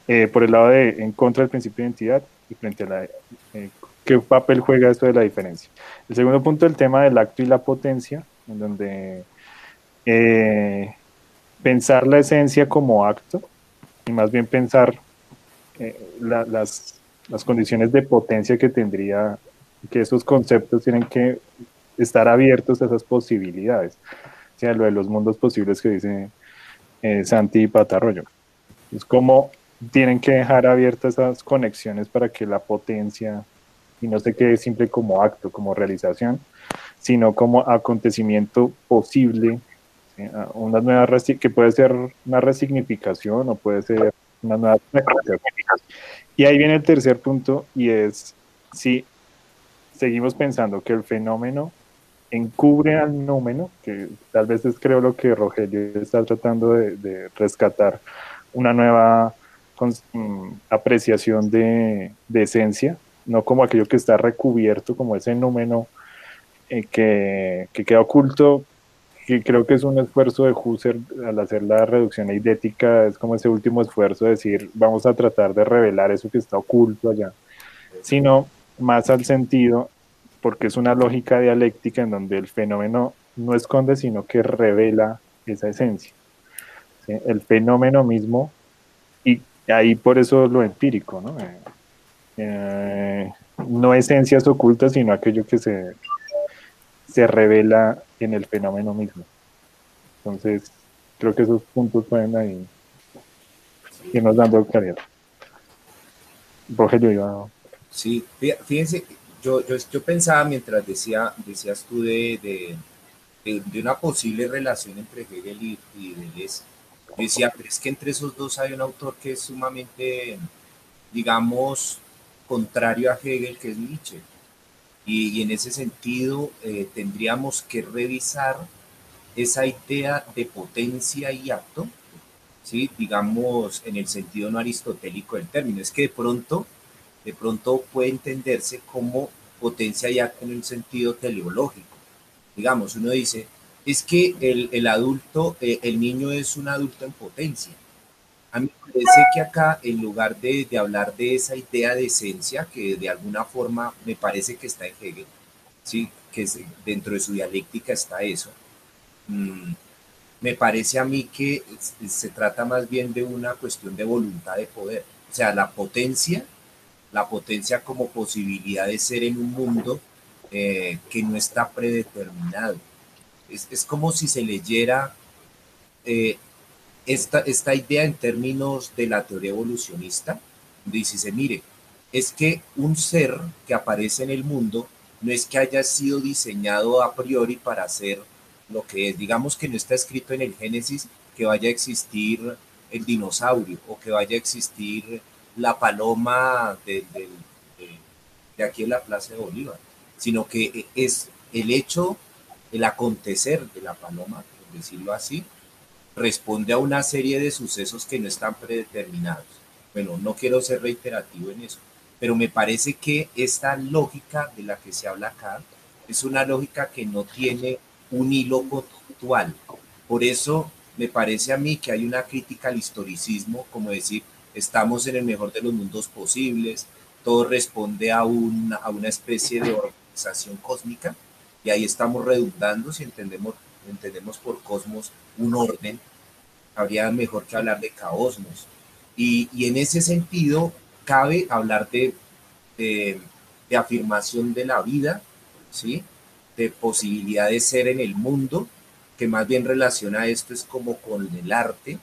eh, por el lado de en contra del principio de identidad y frente a la... Eh, ¿Qué papel juega esto de la diferencia? El segundo punto, el tema del acto y la potencia, en donde eh, pensar la esencia como acto y más bien pensar las, las condiciones de potencia que tendría, que esos conceptos tienen que estar abiertos a esas posibilidades lo de los mundos posibles que dice eh, Santi Patarroyo. Es como tienen que dejar abiertas esas conexiones para que la potencia, y no se quede simple como acto, como realización, sino como acontecimiento posible, una nueva que puede ser una resignificación o puede ser una nueva Y ahí viene el tercer punto y es si seguimos pensando que el fenómeno encubre al númeno, que tal vez es creo lo que Rogelio está tratando de, rescatar, una nueva mm, apreciación de, esencia, no como aquello que está recubierto, como ese número eh, que, queda oculto, que creo que es un esfuerzo de Husserl al hacer la reducción eidética, es como ese último esfuerzo de decir, vamos a tratar de revelar eso que está oculto allá, sino más al sentido porque es una lógica dialéctica en donde el fenómeno no esconde, sino que revela esa esencia. El fenómeno mismo, y ahí por eso lo empírico, ¿no? Eh, no esencias ocultas, sino aquello que se, se revela en el fenómeno mismo. Entonces, creo que esos puntos pueden ahí irnos dando claridad. Rogelio, yo... Sí, fíjense, yo, yo, yo pensaba mientras decía, decías tú de, de, una posible relación entre Hegel y, y decía, pero es que entre esos dos hay un autor que es sumamente, digamos, contrario a Hegel, que es Nietzsche. Y, en ese sentido eh, tendríamos que revisar esa idea de potencia y acto, ¿sí? digamos, en el sentido no aristotélico del término. Es que de pronto de pronto puede entenderse como potencia y acto en el sentido teleológico. Digamos, uno dice, es que el, adulto, eh, el niño es un adulto en potencia. A mí me parece que acá, en lugar de, hablar de esa idea de esencia, que de alguna forma me parece que está en Hegel, ¿sí? que dentro de su dialéctica está eso, mm, me parece a mí que se trata más bien de una cuestión de voluntad de poder. O sea, la potencia la potencia como posibilidad de ser en un mundo eh, que no está predeterminado. Es, como si se leyera eh, esta, esta idea en términos de la teoría evolucionista, dice, se mire, es que un ser que aparece en el mundo no es que haya sido diseñado a priori para ser lo que es. Digamos que no está escrito en el Génesis que vaya a existir el dinosaurio o que vaya a existir la paloma de, de, aquí en la Plaza de Bolívar, sino que es el hecho, el acontecer de la paloma, por decirlo así, responde a una serie de sucesos que no están predeterminados. Bueno, no quiero ser reiterativo en eso, pero me parece que esta lógica de la que se habla acá es una lógica que no tiene un hilo conductual. Por eso me parece a mí que hay una crítica al historicismo, como decir, estamos en el mejor de los mundos posibles, todo responde a una, a una especie de organización cósmica, y ahí estamos redundando si entendemos, entendemos por cosmos un orden, habría mejor que hablar de caosmos. Y, y en ese sentido, cabe hablar de, de, de, afirmación de la vida, ¿sí? de posibilidad de ser en el mundo, que más bien relaciona esto es como con el arte,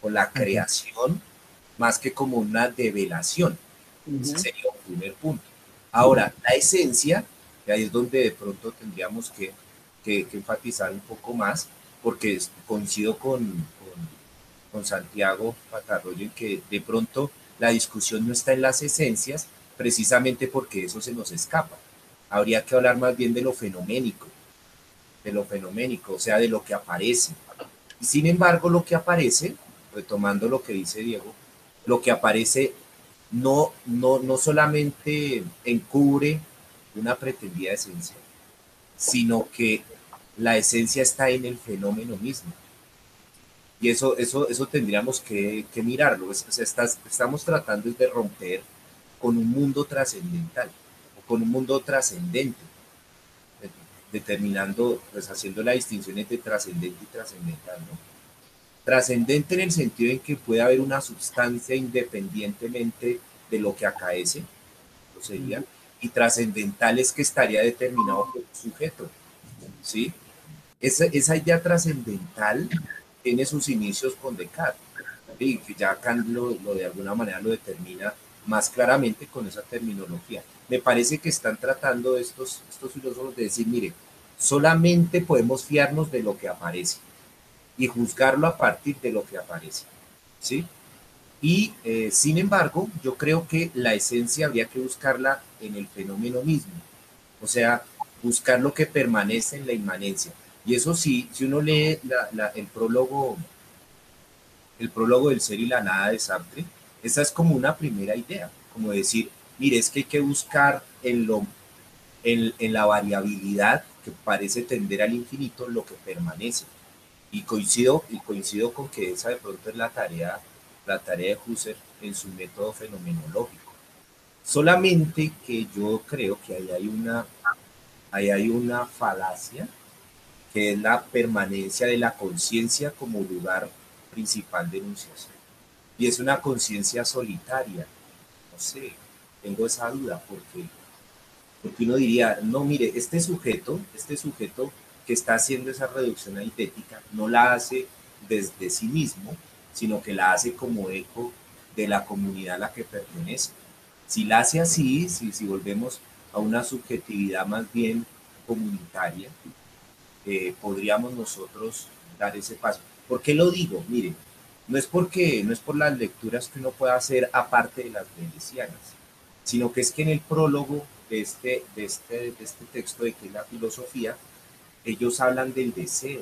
con la creación, más que como una develación. Ese sería un primer punto. Ahora, la esencia, que ahí es donde de pronto tendríamos que, que, enfatizar un poco más, porque coincido con, con, con Santiago Patarroyo en que de pronto la discusión no está en las esencias, precisamente porque eso se nos escapa. Habría que hablar más bien de lo fenoménico, de lo fenoménico, o sea, de lo que aparece. Y sin embargo, lo que aparece, retomando lo que dice Diego, lo que aparece no, no, no solamente encubre una pretendida esencia, sino que la esencia está en el fenómeno mismo. Y eso, eso, eso tendríamos que, que mirarlo. Es, estamos tratando de romper con un mundo trascendental, con un mundo trascendente, determinando, pues haciendo la distinción entre trascendente y trascendental. Trascendente en el sentido en que puede haber una sustancia independientemente de lo que acaece, lo sería, y trascendental es que estaría determinado por un sujeto, ¿sí? Esa, esa idea trascendental tiene sus inicios con Descartes, y que ya Kant lo, lo, de alguna manera lo determina más claramente con esa terminología. Me parece que están tratando estos, estos filósofos de decir, mire, solamente podemos fiarnos de lo que aparece y juzgarlo a partir de lo que aparece, ¿sí? Y eh, sin embargo, yo creo que la esencia habría que buscarla en el fenómeno mismo, o sea, buscar lo que permanece en la inmanencia. Y eso sí, si uno lee la, el prólogo, el prólogo del ser y la nada de Sartre, esa es como una primera idea, como decir, mire, es que hay que buscar en, lo, en, en la variabilidad que parece tender al infinito lo que permanece. Y coincido, y coincido con que esa de pronto es la tarea, la tarea de Husserl en su método fenomenológico. Solamente que yo creo que ahí hay una, ahí hay una falacia, que es la permanencia de la conciencia como lugar principal de enunciación. Y es una conciencia solitaria. No sé, tengo esa duda porque, porque uno diría, no, mire, este sujeto, este sujeto que está haciendo esa reducción aritmética no la hace desde sí mismo, sino que la hace como eco de la comunidad a la que pertenece. Si la hace así, si, si volvemos a una subjetividad más bien comunitaria, eh, podríamos nosotros dar ese paso. ¿Por qué lo digo? Miren, no es porque no es por las lecturas que uno pueda hacer aparte de las venecianas, sino que es que en el prólogo de este, de este, de este texto de que es la filosofía, ellos hablan del deseo.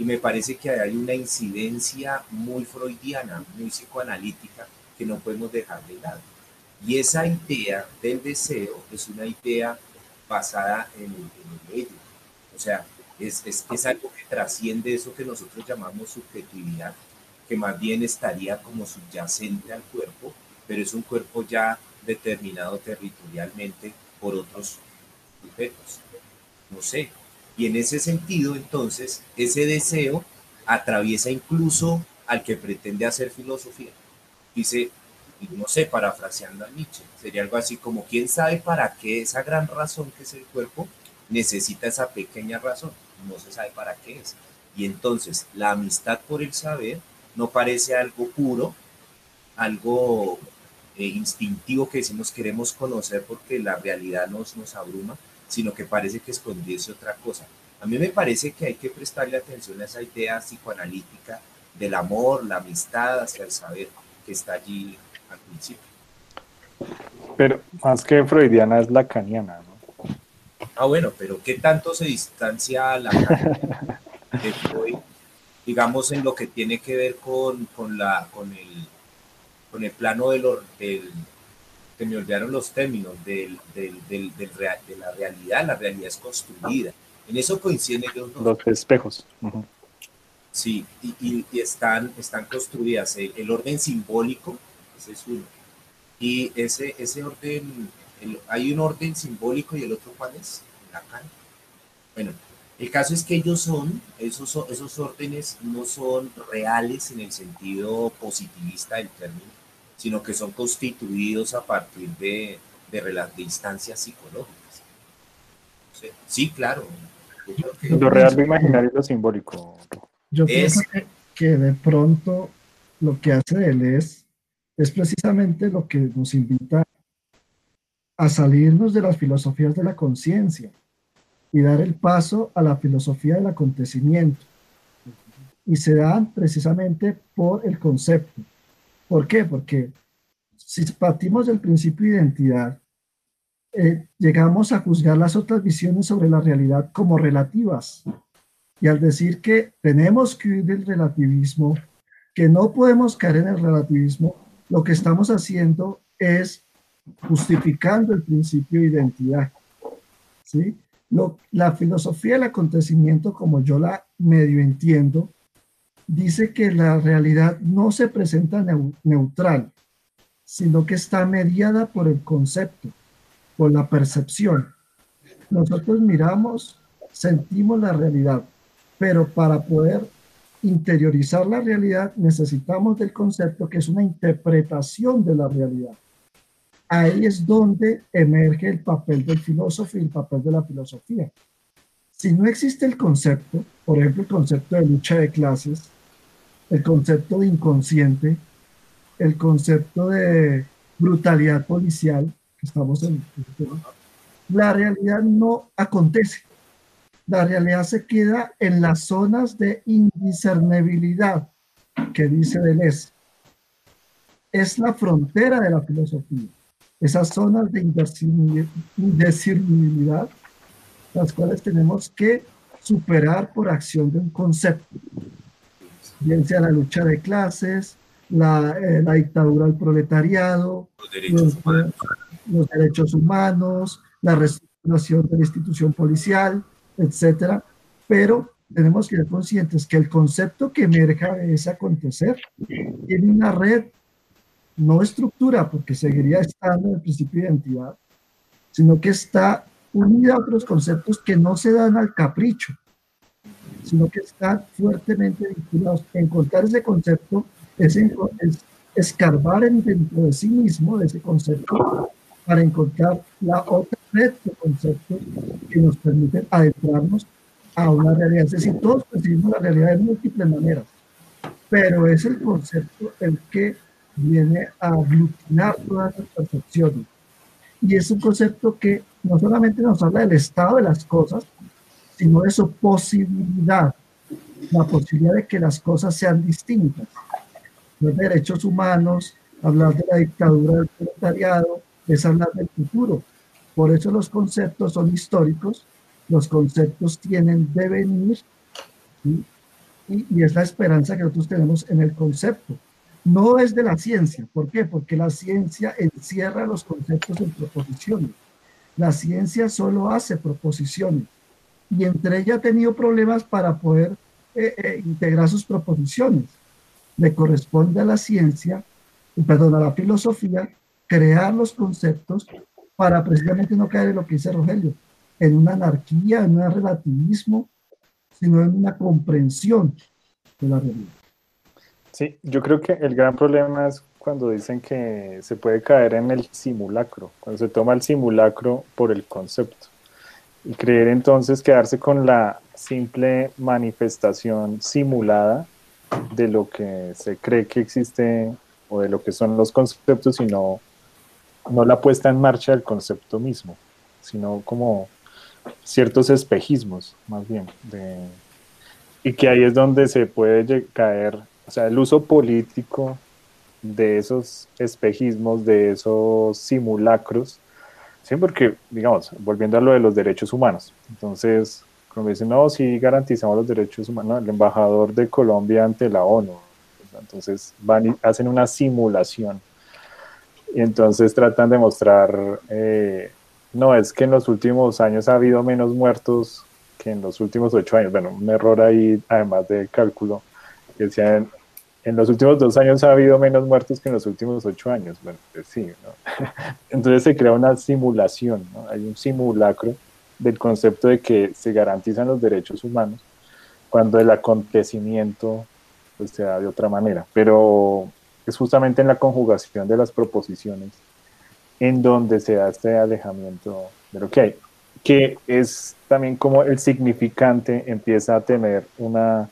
Y me parece que hay una incidencia muy freudiana, muy psicoanalítica, que no podemos dejar de lado. Y esa idea del deseo es una idea basada en el, en el ello. O sea, es, es, es algo que trasciende eso que nosotros llamamos subjetividad, que más bien estaría como subyacente al cuerpo, pero es un cuerpo ya determinado territorialmente por otros sujetos. No sé, y en ese sentido, entonces, ese deseo atraviesa incluso al que pretende hacer filosofía. Dice, no sé, parafraseando a Nietzsche, sería algo así como, ¿quién sabe para qué esa gran razón que es el cuerpo necesita esa pequeña razón? No se sabe para qué es. Y entonces, la amistad por el saber no parece algo puro, algo eh, instintivo que decimos queremos conocer porque la realidad nos, nos abruma, sino que parece que escondiese otra cosa. A mí me parece que hay que prestarle atención a esa idea psicoanalítica del amor, la amistad hacia el saber que está allí al principio. Pero más que freudiana es lacaniana, ¿no? Ah, bueno, pero ¿qué tanto se distancia la de Freud, digamos, en lo que tiene que ver con, con, la, con, el, con el plano de lo, del, se me olvidaron los términos del, del, del, de la realidad, la realidad es construida. En eso coinciden ellos dos. Los espejos. Sí, y, están, están construidas. El, orden simbólico, ese es uno. Y ese, ese orden, hay un orden simbólico y el otro, ¿cuál es? Lacan. Bueno, el caso es que ellos son, esos, esos órdenes no son reales en el sentido positivista del término, sino que son constituidos a partir de, de, de instancias psicológicas. Sí, claro. lo real, lo imaginario y lo simbólico. Yo pienso que, de pronto lo que hace él es, es precisamente lo que nos invita a salirnos de las filosofías de la conciencia y dar el paso a la filosofía del acontecimiento. Y se dan precisamente por el concepto. ¿Por qué? Porque si partimos del principio de identidad, eh, llegamos a juzgar las otras visiones sobre la realidad como relativas. Y al decir que tenemos que huir del relativismo, que no podemos caer en el relativismo, lo que estamos haciendo es justificando el principio de identidad. ¿sí? la filosofía del acontecimiento, como yo la medio entiendo, dice que la realidad no se presenta neutral, sino que está mediada por el concepto, por la percepción. Nosotros miramos, sentimos la realidad, pero para poder interiorizar la realidad necesitamos del concepto que es una interpretación de la realidad. Ahí es donde emerge el papel del filósofo y el papel de la filosofía. Si no existe el concepto, por ejemplo, el concepto de lucha de clases, el concepto de inconsciente, el concepto de brutalidad policial, que estamos en la realidad no acontece la realidad se queda en las zonas de indiscernibilidad que dice Deleuze. Es la frontera de la filosofía. Esas zonas de indiscernibilidad, las cuales tenemos que superar por acción de un concepto, bien sea la lucha de clases, la, eh, dictadura del proletariado, los derechos, humanos. los derechos humanos, la reestructuración de la institución policial, etcétera, pero tenemos que ser conscientes que el concepto que emerja de ese acontecer. Tiene una red, no estructura, porque seguiría estando en el principio de identidad, sino que está unida a otros conceptos que no se dan al capricho, sino que están fuertemente vinculados. Encontrar ese concepto es, es escarbar dentro de sí mismo de ese concepto para encontrar la otra red de conceptos que nos permiten adentrarnos a una realidad. Es decir, todos percibimos la realidad de múltiples maneras, pero es el concepto el que viene a aglutinar todas las percepciones. Y es un concepto que no solamente nos habla del estado de las cosas, sino de su posibilidad, la posibilidad de que las cosas sean distintas. Los derechos humanos, hablar de la dictadura del proletariado, es hablar del futuro. Por eso los conceptos son históricos, los conceptos tienen devenir y, y, es la esperanza que nosotros tenemos en el concepto. No es de la ciencia. ¿Por qué? Porque la ciencia encierra los conceptos en proposiciones. La ciencia solo hace proposiciones y entre ella ha tenido problemas para poder eh, eh, integrar sus proposiciones. Le corresponde a la ciencia, perdón, a la filosofía, crear los conceptos para precisamente no caer en lo que dice Rogelio, en una anarquía, en un relativismo, sino en una comprensión de la realidad. Sí, yo creo que el gran problema es cuando dicen que se puede caer en el simulacro, cuando se toma el simulacro por el concepto y creer entonces quedarse con la simple manifestación simulada de lo que se cree que existe o de lo que son los conceptos y no la puesta en marcha del concepto mismo, sino como ciertos espejismos, más bien, y que ahí es donde se puede caer, o sea, el uso político de esos espejismos, de esos simulacros, ¿sí? porque, digamos, volviendo a lo de los derechos humanos, entonces, como dicen, no, sí garantizamos los derechos humanos, el embajador de Colombia ante la ONU, entonces van y hacen una simulación y entonces tratan de mostrar, eh, no, es que en los últimos años ha habido menos muertos que en los últimos ocho años, bueno, un error ahí, además de cálculo, que decía en, los últimos dos años ha habido menos muertos que en los últimos ocho años. Bueno, pues sí, ¿no? [LAUGHS] Entonces se crea una simulación, ¿no? Hay un simulacro del concepto de que se garantizan los derechos humanos cuando el acontecimiento pues, se da de otra manera. Pero es justamente en la conjugación de las proposiciones en donde se da este alejamiento de lo que hay, que es también como el significante empieza a tener una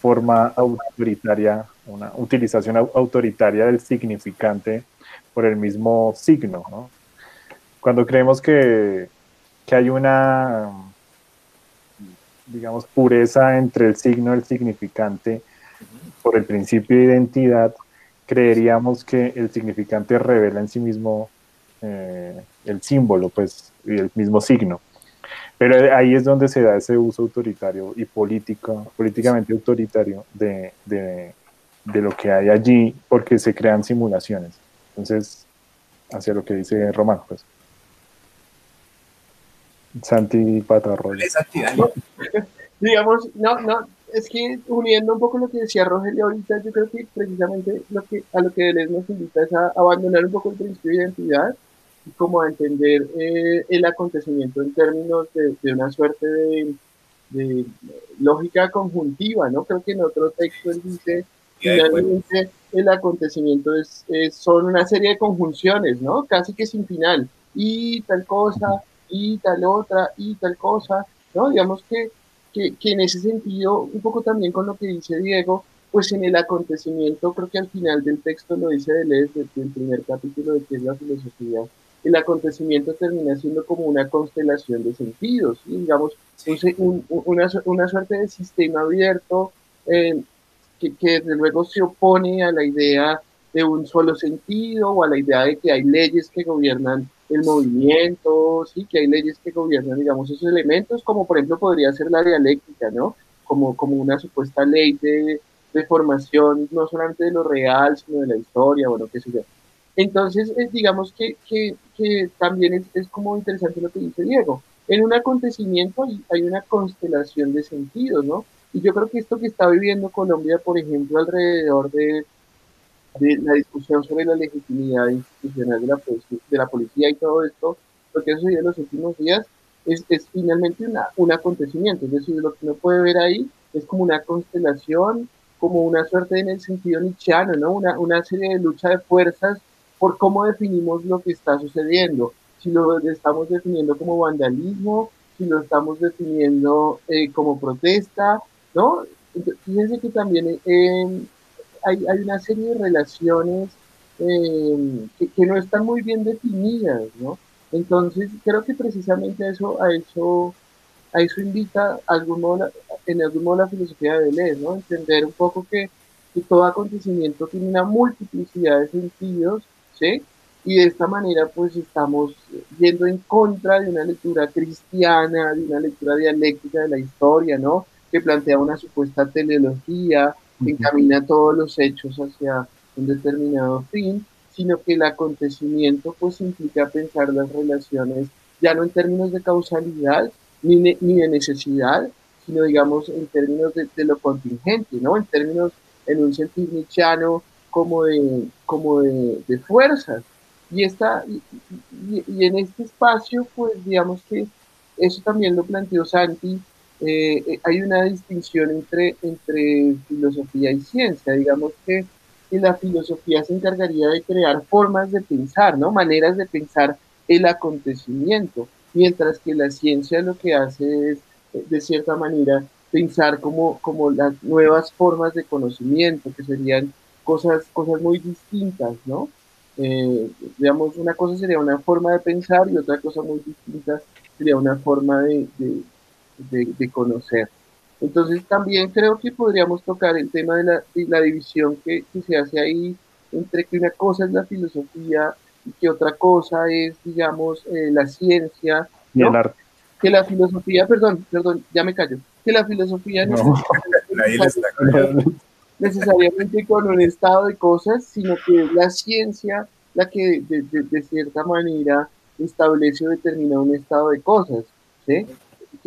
forma autoritaria, una utilización autoritaria del significante por el mismo signo. ¿no? Cuando creemos que, que hay una, digamos, pureza entre el signo y el significante por el principio de identidad, creeríamos que el significante revela en sí mismo eh, el símbolo, pues, y el mismo signo. Pero ahí es donde se da ese uso autoritario y político, políticamente autoritario de, de lo que hay allí, porque se crean simulaciones. Entonces, hacia lo que dice Román, pues. Santi Patarroyo. [LAUGHS] Digamos, no, no, es que uniendo un poco lo que decía Rogelio ahorita, yo creo que precisamente lo que, a lo que les nos invita es a abandonar un poco el principio de identidad y como a entender eh, el acontecimiento en términos de, de una suerte de, de, lógica conjuntiva, ¿no? Creo que en otro texto él dice, finalmente el acontecimiento es, es, son una serie de conjunciones, ¿no? Casi que sin final, y tal cosa, y tal otra, y tal cosa, ¿no? Digamos que que, en ese sentido, un poco también con lo que dice Diego, pues en el acontecimiento, creo que al final del texto lo dice Deleuze, desde el primer capítulo de que es la filosofía, el acontecimiento termina siendo como una constelación de sentidos, digamos, una, una, suerte de sistema abierto eh, que, que desde luego se opone a la idea de un solo sentido o a la idea de que hay leyes que gobiernan el movimiento, sí, que hay leyes que gobiernan, digamos, esos elementos, como por ejemplo podría ser la dialéctica, ¿no? Como, como una supuesta ley de, de formación, no solamente de lo real, sino de la historia, bueno, qué sé yo. Entonces, eh, digamos que, que, que también es, es, como interesante lo que dice Diego. En un acontecimiento hay, hay una constelación de sentidos, ¿no? Y yo creo que esto que está viviendo Colombia, por ejemplo, alrededor de, de la discusión sobre la legitimidad institucional de la, de la policía y todo esto, lo que ha sucedido en los últimos días es, es finalmente una, un acontecimiento. Es decir, lo que uno puede ver ahí es como una constelación, como una suerte en el sentido nichiano, ¿no? Una, una serie de lucha de fuerzas por cómo definimos lo que está sucediendo. Si lo estamos definiendo como vandalismo, si lo estamos definiendo eh, como protesta, ¿no? fíjense que también eh, hay, hay una serie de relaciones eh, que, que, no están muy bien definidas, ¿no? Entonces, creo que precisamente a eso, a eso, a eso invita algún modo, en algún modo la filosofía de Deleuze, ¿no? Entender un poco que, que todo acontecimiento tiene una multiplicidad de sentidos, ¿sí? Y de esta manera, pues estamos yendo en contra de una lectura cristiana, de una lectura dialéctica de la historia, ¿no? Que plantea una supuesta teleología, encamina todos los hechos hacia un determinado fin, sino que el acontecimiento pues implica pensar las relaciones ya no en términos de causalidad ni, ni de necesidad, sino digamos en términos de, de, lo contingente, ¿no? En términos, en un sentido nichano, como de, como de, de fuerzas. Y, esta, y, y, y, en este espacio, pues digamos que eso también lo planteó Santi, eh, eh, hay una distinción entre, entre filosofía y ciencia. Digamos que, la filosofía se encargaría de crear formas de pensar, ¿no? maneras de pensar el acontecimiento, mientras que la ciencia lo que hace es, eh, de cierta manera, pensar como, como las nuevas formas de conocimiento, que serían cosas, cosas muy distintas, ¿no? Eh, digamos, una cosa sería una forma de pensar y otra cosa muy distinta sería una forma de de, de, conocer. Entonces también creo que podríamos tocar el tema de la, de la división que, que, se hace ahí entre que una cosa es la filosofía y que otra cosa es, digamos, eh, la ciencia. Y el arte. Que la filosofía, perdón, perdón, ya me callo, que la filosofía no, necesariamente, [LAUGHS] necesariamente con un estado de cosas, sino que es la ciencia la que de, de, de cierta manera establece o determina un estado de cosas. ¿sí?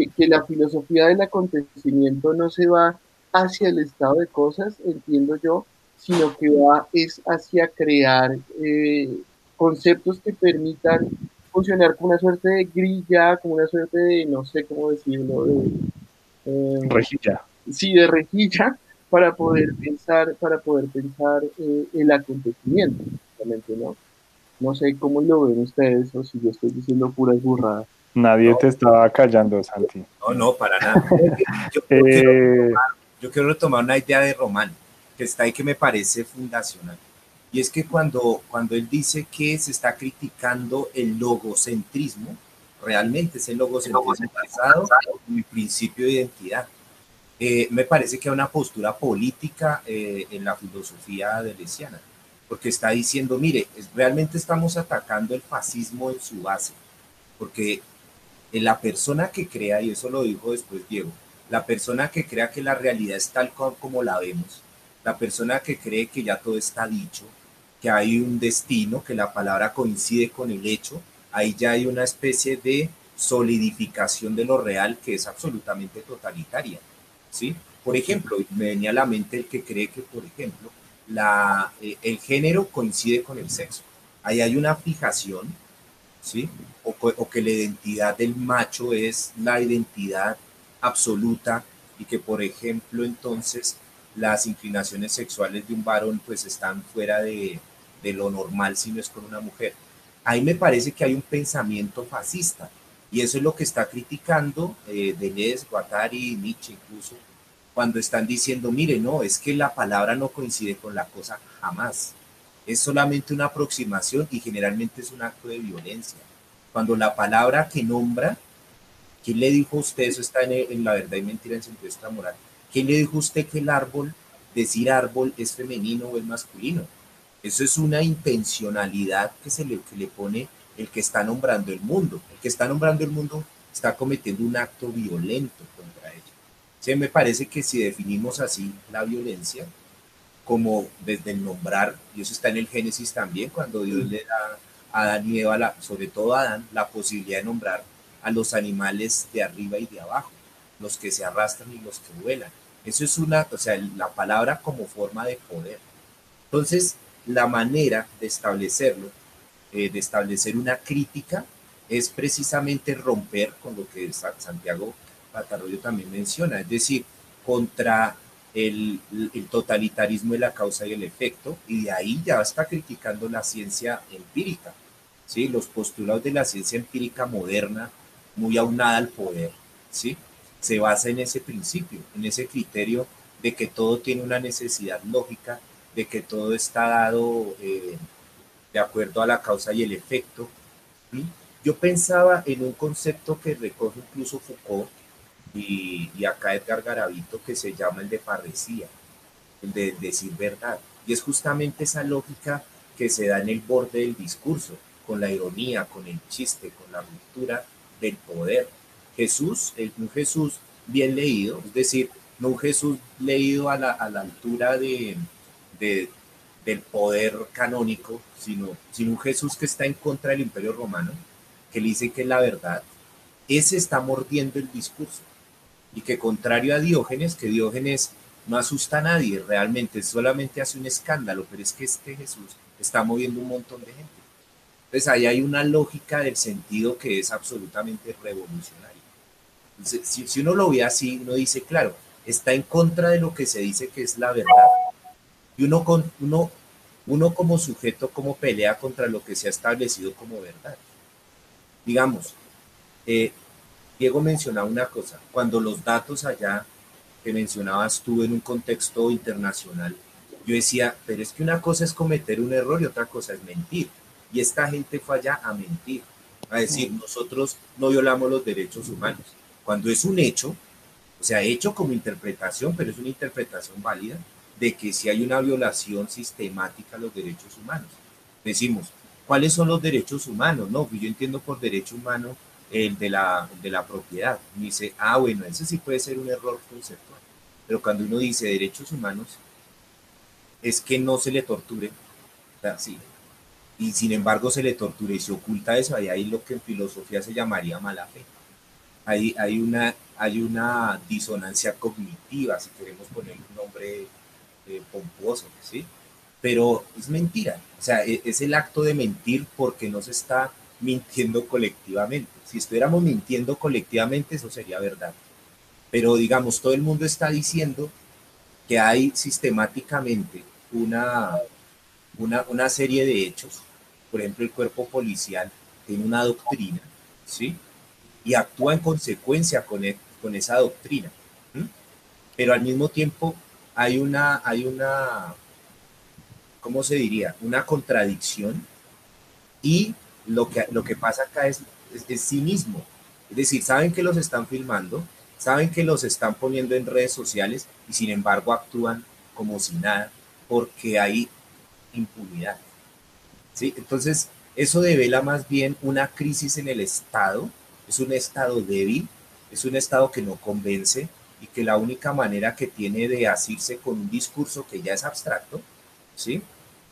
Que, la filosofía del acontecimiento no se va hacia el estado de cosas, entiendo yo, sino que va es hacia crear eh, conceptos que permitan funcionar como una suerte de grilla, como una suerte de, no sé cómo decirlo, de... Eh, rejilla. Sí, de rejilla, para poder pensar, para poder pensar eh, el acontecimiento, ¿no? No sé cómo lo ven ustedes o si yo estoy diciendo puras burradas. Nadie te estaba callando, Santi. No, no, para nada. [LAUGHS] Eh, yo, quiero retomar, una idea de Román, que está ahí que me parece fundacional. Y es que cuando, cuando él dice que se está criticando el logocentrismo, realmente es el logocentrismo basado en el principio de identidad. Eh, me parece que hay una postura política eh, en la filosofía de Lesiana, porque está diciendo, mire, realmente estamos atacando el fascismo en su base, porque la persona que crea, y eso lo dijo después Diego, la persona que crea que la realidad es tal como la vemos, la persona que cree que ya todo está dicho, que hay un destino, que la palabra coincide con el hecho, ahí ya hay una especie de solidificación de lo real que es absolutamente totalitaria. ¿sí? Por ejemplo, me venía a la mente el que cree que, por ejemplo, la, eh, el género coincide con el sexo. Ahí hay una fijación, ¿sí? o, que la identidad del macho es la identidad absoluta y que, por ejemplo, entonces las inclinaciones sexuales de un varón pues están fuera de, lo normal si no es con una mujer. Ahí me parece que hay un pensamiento fascista y eso es lo que está criticando eh, Deleuze, Guattari, Nietzsche incluso, cuando están diciendo, mire, no, es que la palabra no coincide con la cosa jamás. Es solamente una aproximación y generalmente es un acto de violencia cuando la palabra que nombra, ¿quién le dijo a usted? Eso está en, la verdad y mentira en sentido extramoral. ¿Quién le dijo a usted que el árbol, decir árbol es femenino o es masculino? Eso es una intencionalidad que se le, que le pone el que está nombrando el mundo. El que está nombrando el mundo está cometiendo un acto violento contra ella. Se me parece que si definimos así la violencia, como desde el nombrar, y eso está en el Génesis también, cuando Dios le da Adán y Eva, sobre todo Adán, la posibilidad de nombrar a los animales de arriba y de abajo, los que se arrastran y los que vuelan. Eso es una, o sea, la palabra como forma de poder. Entonces, la manera de establecerlo, eh, de establecer una crítica, es precisamente romper con lo que Santiago Patarroyo también menciona, es decir, contra el, totalitarismo de la causa y el efecto, y de ahí ya está criticando la ciencia empírica, ¿sí? los postulados de la ciencia empírica moderna, muy aunada al poder, ¿sí? se basa en ese principio, en ese criterio de que todo tiene una necesidad lógica, de que todo está dado eh, de acuerdo a la causa y el efecto. Yo pensaba en un concepto que recoge incluso Foucault, y, y, acá Edgar Garavito que se llama el de parresía, el de decir verdad. Y es justamente esa lógica que se da en el borde del discurso, con la ironía, con el chiste, con la ruptura del poder. Jesús, un Jesús bien leído, es decir, no un Jesús leído a la, a la altura de, de, del poder canónico, sino, sino un Jesús que está en contra del imperio romano, que le dice que es la verdad, ese está mordiendo el discurso y que contrario a Diógenes, que Diógenes no asusta a nadie, realmente solamente hace un escándalo, pero es que este Jesús está moviendo un montón de gente. Entonces ahí hay una lógica del sentido que es absolutamente revolucionaria. si, uno lo ve así, uno dice, claro, está en contra de lo que se dice que es la verdad. Y uno, con, uno, uno como sujeto, como pelea contra lo que se ha establecido como verdad. Digamos, eh, Diego mencionaba una cosa, cuando los datos allá que mencionabas tú en un contexto internacional, yo decía, pero es que una cosa es cometer un error y otra cosa es mentir. Y esta gente fue allá a mentir, a decir, nosotros no violamos los derechos humanos. Cuando es un hecho, o sea, hecho como interpretación, pero es una interpretación válida, de que si hay una violación sistemática a los derechos humanos. Decimos, ¿cuáles son los derechos humanos? No, yo entiendo por derecho humano el de la, de la propiedad. Y dice, ah, bueno, ese sí puede ser un error conceptual. Pero cuando uno dice derechos humanos, es que no se le torture. Sí. Y sin embargo se le torture y se oculta eso. Ahí hay lo que en filosofía se llamaría mala fe. hay, hay, una, hay una disonancia cognitiva, si queremos poner un nombre eh, pomposo, ¿sí? Pero es mentira, o sea, e, es el acto de mentir porque no se está mintiendo colectivamente. Si estuviéramos mintiendo colectivamente, eso sería verdad. Pero digamos, todo el mundo está diciendo que hay sistemáticamente una, una, una serie de hechos, por ejemplo, el cuerpo policial tiene una doctrina, ¿sí? Y actúa en consecuencia con, e, con esa doctrina. Pero al mismo tiempo hay una, hay una, ¿cómo se diría? Una contradicción y lo que, lo que pasa acá es, es, sí mismo. Es decir, saben que los están filmando, saben que los están poniendo en redes sociales y sin embargo actúan como si nada porque hay impunidad. ¿Sí? Entonces, eso devela más bien una crisis en el Estado, es un Estado débil, es un Estado que no convence y que la única manera que tiene de asirse con un discurso que ya es abstracto, ¿sí?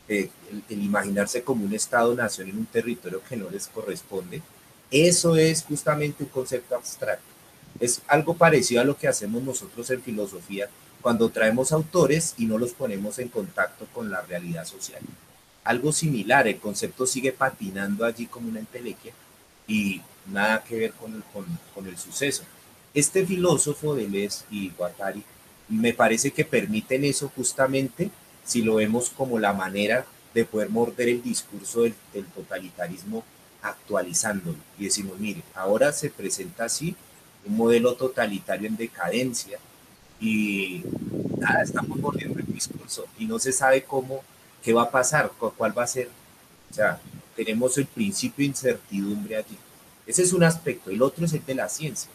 Eh, el, imaginarse como un Estado-nación en un territorio que no les corresponde, eso es justamente un concepto abstracto. Es algo parecido a lo que hacemos nosotros en filosofía cuando traemos autores y no los ponemos en contacto con la realidad social. Algo similar, el concepto sigue patinando allí como una entelequia y nada que ver con el, con, con el suceso. Este filósofo Deleuze y Guattari me parece que permiten eso justamente si lo vemos como la manera de poder morder el discurso del, totalitarismo actualizándolo y decimos, mire, ahora se presenta así un modelo totalitario en decadencia y nada, estamos mordiendo el discurso y no se sabe cómo, qué va a pasar, cuál va a ser. O sea, tenemos el principio de incertidumbre allí. Ese es un aspecto. El otro es el de la ciencia.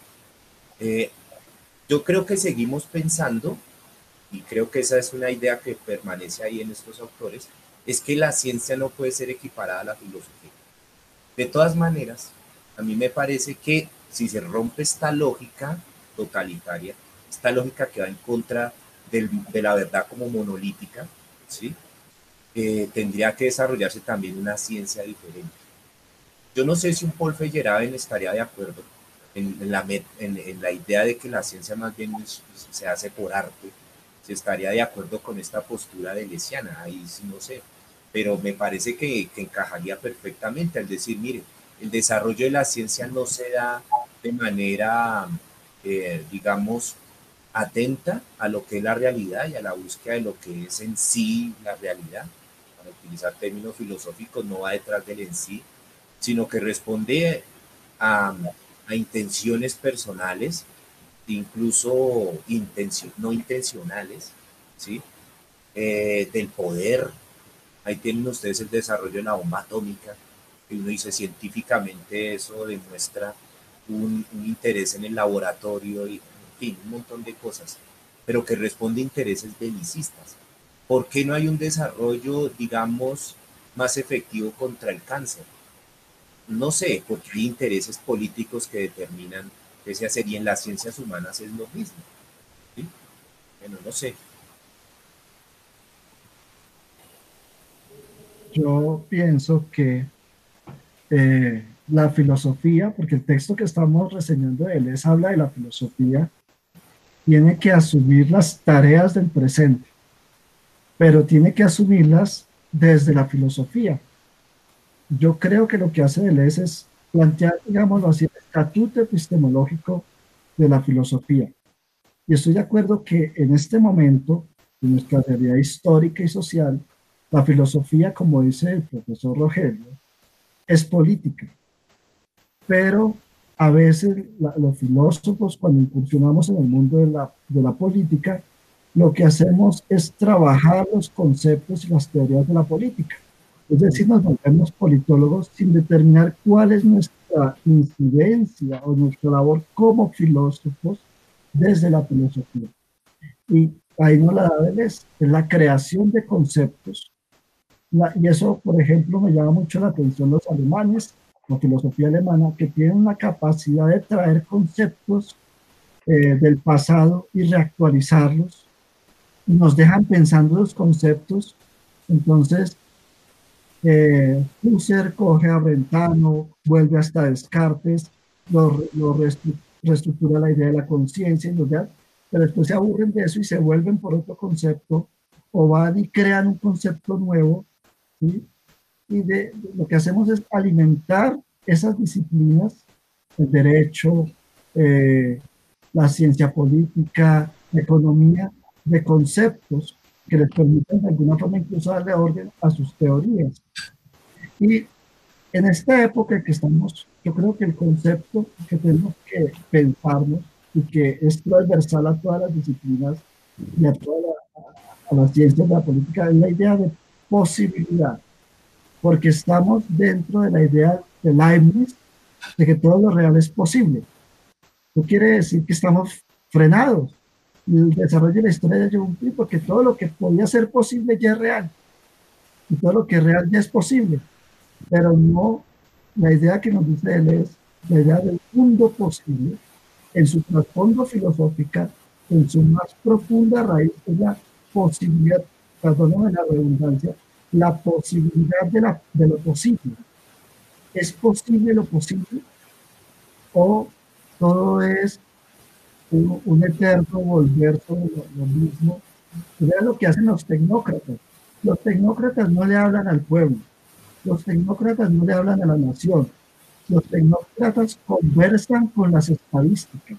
Eh, yo creo que seguimos pensando y creo que esa es una idea que permanece ahí en estos autores, es que la ciencia no puede ser equiparada a la filosofía. De todas maneras, a mí me parece que si se rompe esta lógica totalitaria, esta lógica que va en contra de la verdad como monolítica, ¿sí? Eh, tendría que desarrollarse también una ciencia diferente. Yo no sé si un Paul Feyerabend estaría de acuerdo en, la, en, la idea de que la ciencia más bien se hace por arte, se estaría de acuerdo con esta postura de Lesiana, ahí sí no sé, pero me parece que, encajaría perfectamente al decir, mire, el desarrollo de la ciencia no se da de manera, eh, digamos, atenta a lo que es la realidad y a la búsqueda de lo que es en sí la realidad. Para utilizar términos filosóficos, no va detrás del en sí, sino que responde a, a intenciones personales incluso no intencionales, ¿sí? Eh, del poder. Ahí tienen ustedes el desarrollo de la bomba atómica, y uno dice científicamente eso demuestra un, interés en el laboratorio y, en fin, un montón de cosas, pero que responde a intereses belicistas. ¿Por qué no hay un desarrollo, digamos, más efectivo contra el cáncer? No sé, porque hay intereses políticos que determinan que se hacer y en las ciencias humanas es lo mismo. Bueno, no sé. Yo pienso que eh, la filosofía, porque el texto que estamos reseñando de él habla de la filosofía, tiene que asumir las tareas del presente, pero tiene que asumirlas desde la filosofía. Yo creo que lo que hace Deleuze es plantear, digámoslo así, el estatuto epistemológico de la filosofía. Y estoy de acuerdo que en este momento, en nuestra realidad histórica y social, la filosofía, como dice el profesor Rogelio, es política. Pero a veces los filósofos, cuando incursionamos en el mundo de la, de la política, lo que hacemos es trabajar los conceptos y las teorías de la política. Es decir, nos volvemos politólogos sin determinar cuál es nuestra incidencia o nuestra labor como filósofos desde la filosofía. Y ahí no la da es la creación de conceptos. y eso, por ejemplo, me llama mucho la atención los alemanes, la filosofía alemana, que tienen una capacidad de traer conceptos eh, del pasado y reactualizarlos. Y nos dejan pensando los conceptos. Entonces, eh, Husserl coge a Brentano, vuelve hasta Descartes, lo, lo reestructura la idea de la conciencia, pero después se aburren de eso y se vuelven por otro concepto o van y crean un concepto nuevo. ¿sí? Y de, lo que hacemos es alimentar esas disciplinas, el derecho, eh, la ciencia política, la economía, de conceptos que les permiten de alguna forma incluso darle orden a sus teorías. Y en esta época que estamos, yo creo que el concepto que tenemos que pensarnos y que es transversal a todas las disciplinas y a todas las ciencias de la política es la idea de posibilidad, porque estamos dentro de la idea de Leibniz de que todo lo real es posible. No quiere decir que estamos frenados. El desarrollo de la historia ya llegó un punto porque todo lo que podía ser posible ya es real. Y todo lo que es real ya es posible pero no, la idea que nos dice él es la idea del mundo posible, en su trasfondo filosófica, en su más profunda raíz, es la posibilidad, perdóname la redundancia, la posibilidad de, la, de lo posible. ¿Es posible lo posible? ¿O todo es un, eterno volver sobre lo, mismo? Vean lo que hacen los tecnócratas. Los tecnócratas no le hablan al pueblo, los tecnócratas no le hablan a la nación. Los tecnócratas conversan con las estadísticas.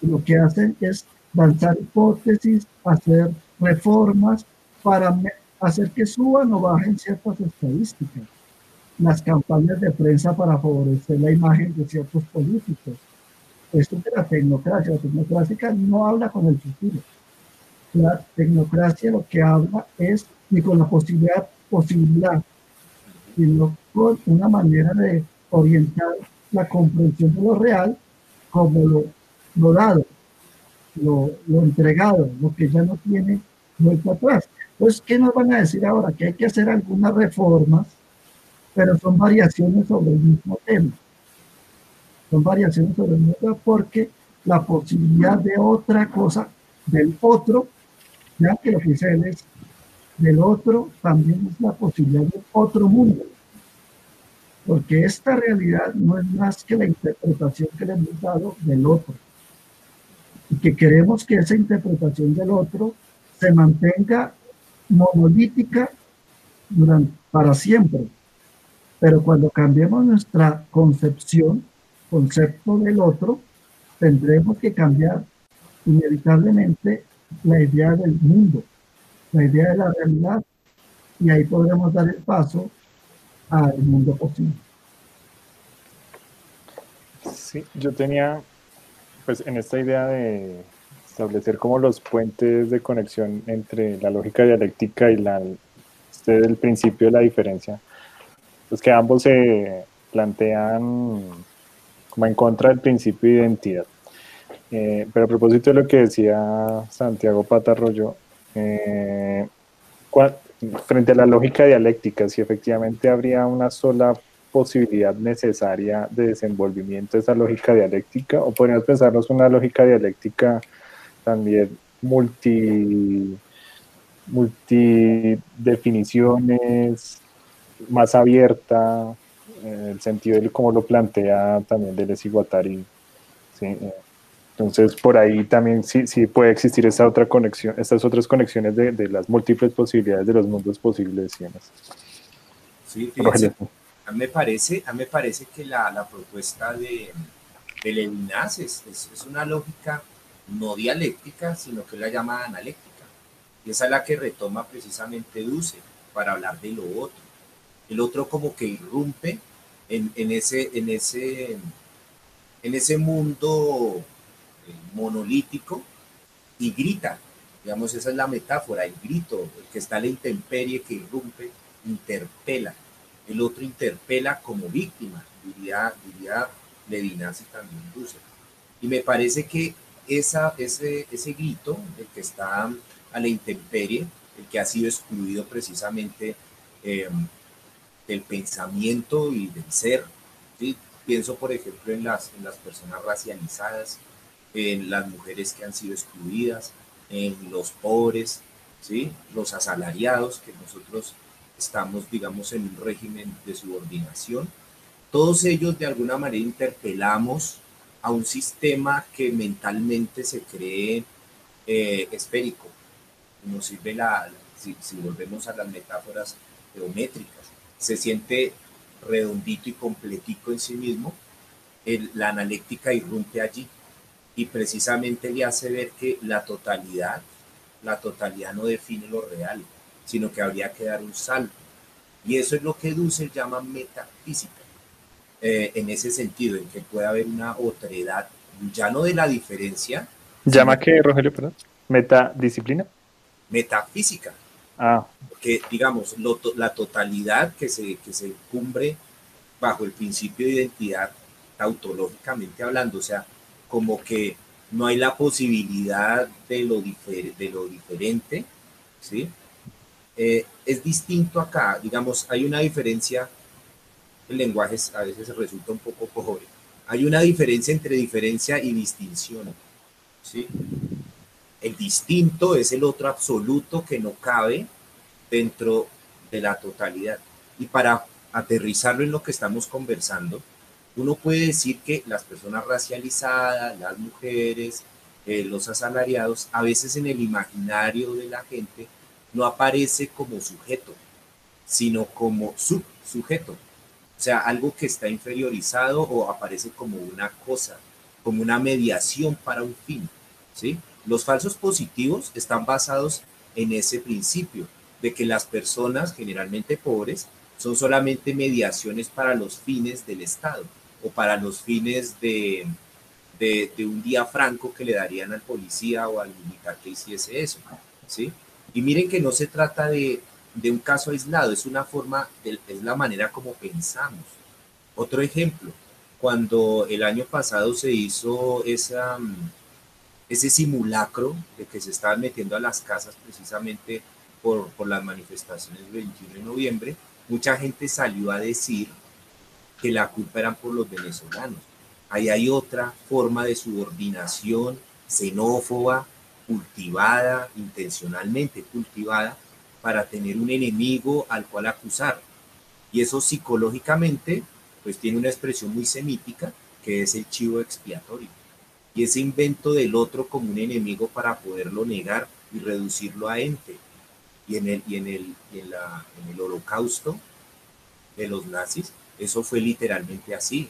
Lo que hacen es lanzar hipótesis, hacer reformas para hacer que suban o bajen ciertas estadísticas. Las campañas de prensa para favorecer la imagen de ciertos políticos. Esto es de la tecnocracia. La tecnocracia no habla con el futuro. La tecnocracia lo que habla es ni con la posibilidad, posibilidad sino con una manera de orientar la comprensión de lo real como lo, dado, lo, entregado, lo que ya no tiene vuelta atrás. Entonces, ¿qué nos van a decir ahora? Que hay que hacer algunas reformas, pero son variaciones sobre el mismo tema. Son variaciones sobre el tema porque la posibilidad de otra cosa, del otro, ya que lo que dice él es del otro también es la posibilidad de otro mundo. Porque esta realidad no es más que la interpretación que le hemos dado del otro. Y que queremos que esa interpretación del otro se mantenga monolítica durante, para siempre. Pero cuando cambiemos nuestra concepción, concepto del otro, tendremos que cambiar inevitablemente la idea del mundo la idea de la realidad y ahí podremos dar el paso al mundo posible. Sí, yo tenía, pues en esta idea de establecer como los puentes de conexión entre la lógica dialéctica y la, este del principio de la diferencia, pues que ambos se plantean como en contra del principio de identidad. Eh, pero a propósito de lo que decía Santiago Patarroyo, eh, frente a la lógica dialéctica, si efectivamente habría una sola posibilidad necesaria de desenvolvimiento de esa lógica dialéctica, o podríamos pensarnos una lógica dialéctica también multi, multidefiniciones, más abierta, el sentido de cómo lo plantea también Deleuze y Guattari. ¿sí? Eh, entonces, por ahí también sí, sí puede existir esta otra conexión, estas otras conexiones de, de las múltiples posibilidades de los mundos posibles. Sí, fíjense, a mí me parece, a mí me parece que la, la propuesta de, de Levinas es, es, una lógica no dialéctica, sino que la llama analéctica. Y esa es la que retoma precisamente Duce para hablar de lo otro. El otro como que irrumpe en, ese, en, ese, en ese mundo monolítico y grita. Digamos, esa es la metáfora, el grito, el que está la intemperie, que irrumpe, interpela. El otro interpela como víctima, diría, diría Levinas y también Dussel. Y me parece que esa, ese, ese grito, el que está a la intemperie, el que ha sido excluido precisamente em, del pensamiento y del ser. Pienso, por ejemplo, en las, en las personas racializadas, en las mujeres que han sido excluidas, en los pobres, ¿sí? los asalariados, que nosotros estamos, digamos, en un régimen de subordinación. Todos ellos de alguna manera interpelamos a un sistema que mentalmente se cree eh, esférico. Nos sirve la, si, volvemos a las metáforas geométricas, se siente redondito y completico en sí mismo, la analéctica irrumpe allí y precisamente le hace ver que la totalidad, la totalidad no define lo real, sino que habría que dar un salto. Y eso es lo que Dussel llama metafísica, eh, en ese sentido, en que puede haber una otredad, ya no de la diferencia. ¿Llama qué, Rogelio, perdón? ¿Metadisciplina? Metafísica. Ah. Porque, digamos, la totalidad que se, que se cumbre bajo el principio de identidad tautológicamente hablando, o sea, como que no hay la posibilidad de lo, de lo diferente, ¿sí? Eh, es distinto acá, digamos, hay una diferencia, el lenguaje a veces resulta un poco pobre, hay una diferencia entre diferencia y distinción, ¿sí? El distinto es el otro absoluto que no cabe dentro de la totalidad. Y para aterrizarlo en lo que estamos conversando, uno puede decir que las personas racializadas, las mujeres, eh, los asalariados, a veces en el imaginario de la gente no aparece como sujeto, sino como subsujeto. O sea, algo que está inferiorizado o aparece como una cosa, como una mediación para un fin. ¿sí? Los falsos positivos están basados en ese principio de que las personas, generalmente pobres, son solamente mediaciones para los fines del Estado o para los fines de, de, un día franco que le darían al policía o al militar que hiciese eso. ¿sí? Y miren que no se trata de, de un caso aislado, es una forma, es la manera como pensamos. Otro ejemplo, cuando el año pasado se hizo esa, ese simulacro de que se estaban metiendo a las casas precisamente por, por las manifestaciones del 21 de noviembre, mucha gente salió a decir que la culpa eran por los venezolanos. Ahí hay otra forma de subordinación xenófoba, cultivada, intencionalmente cultivada, para tener un enemigo al cual acusar. Y eso psicológicamente, pues tiene una expresión muy semítica, que es el chivo expiatorio. Y ese invento del otro como un enemigo para poderlo negar y reducirlo a ente. Y en el, y en el, en la, en el holocausto de los nazis, eso fue literalmente así.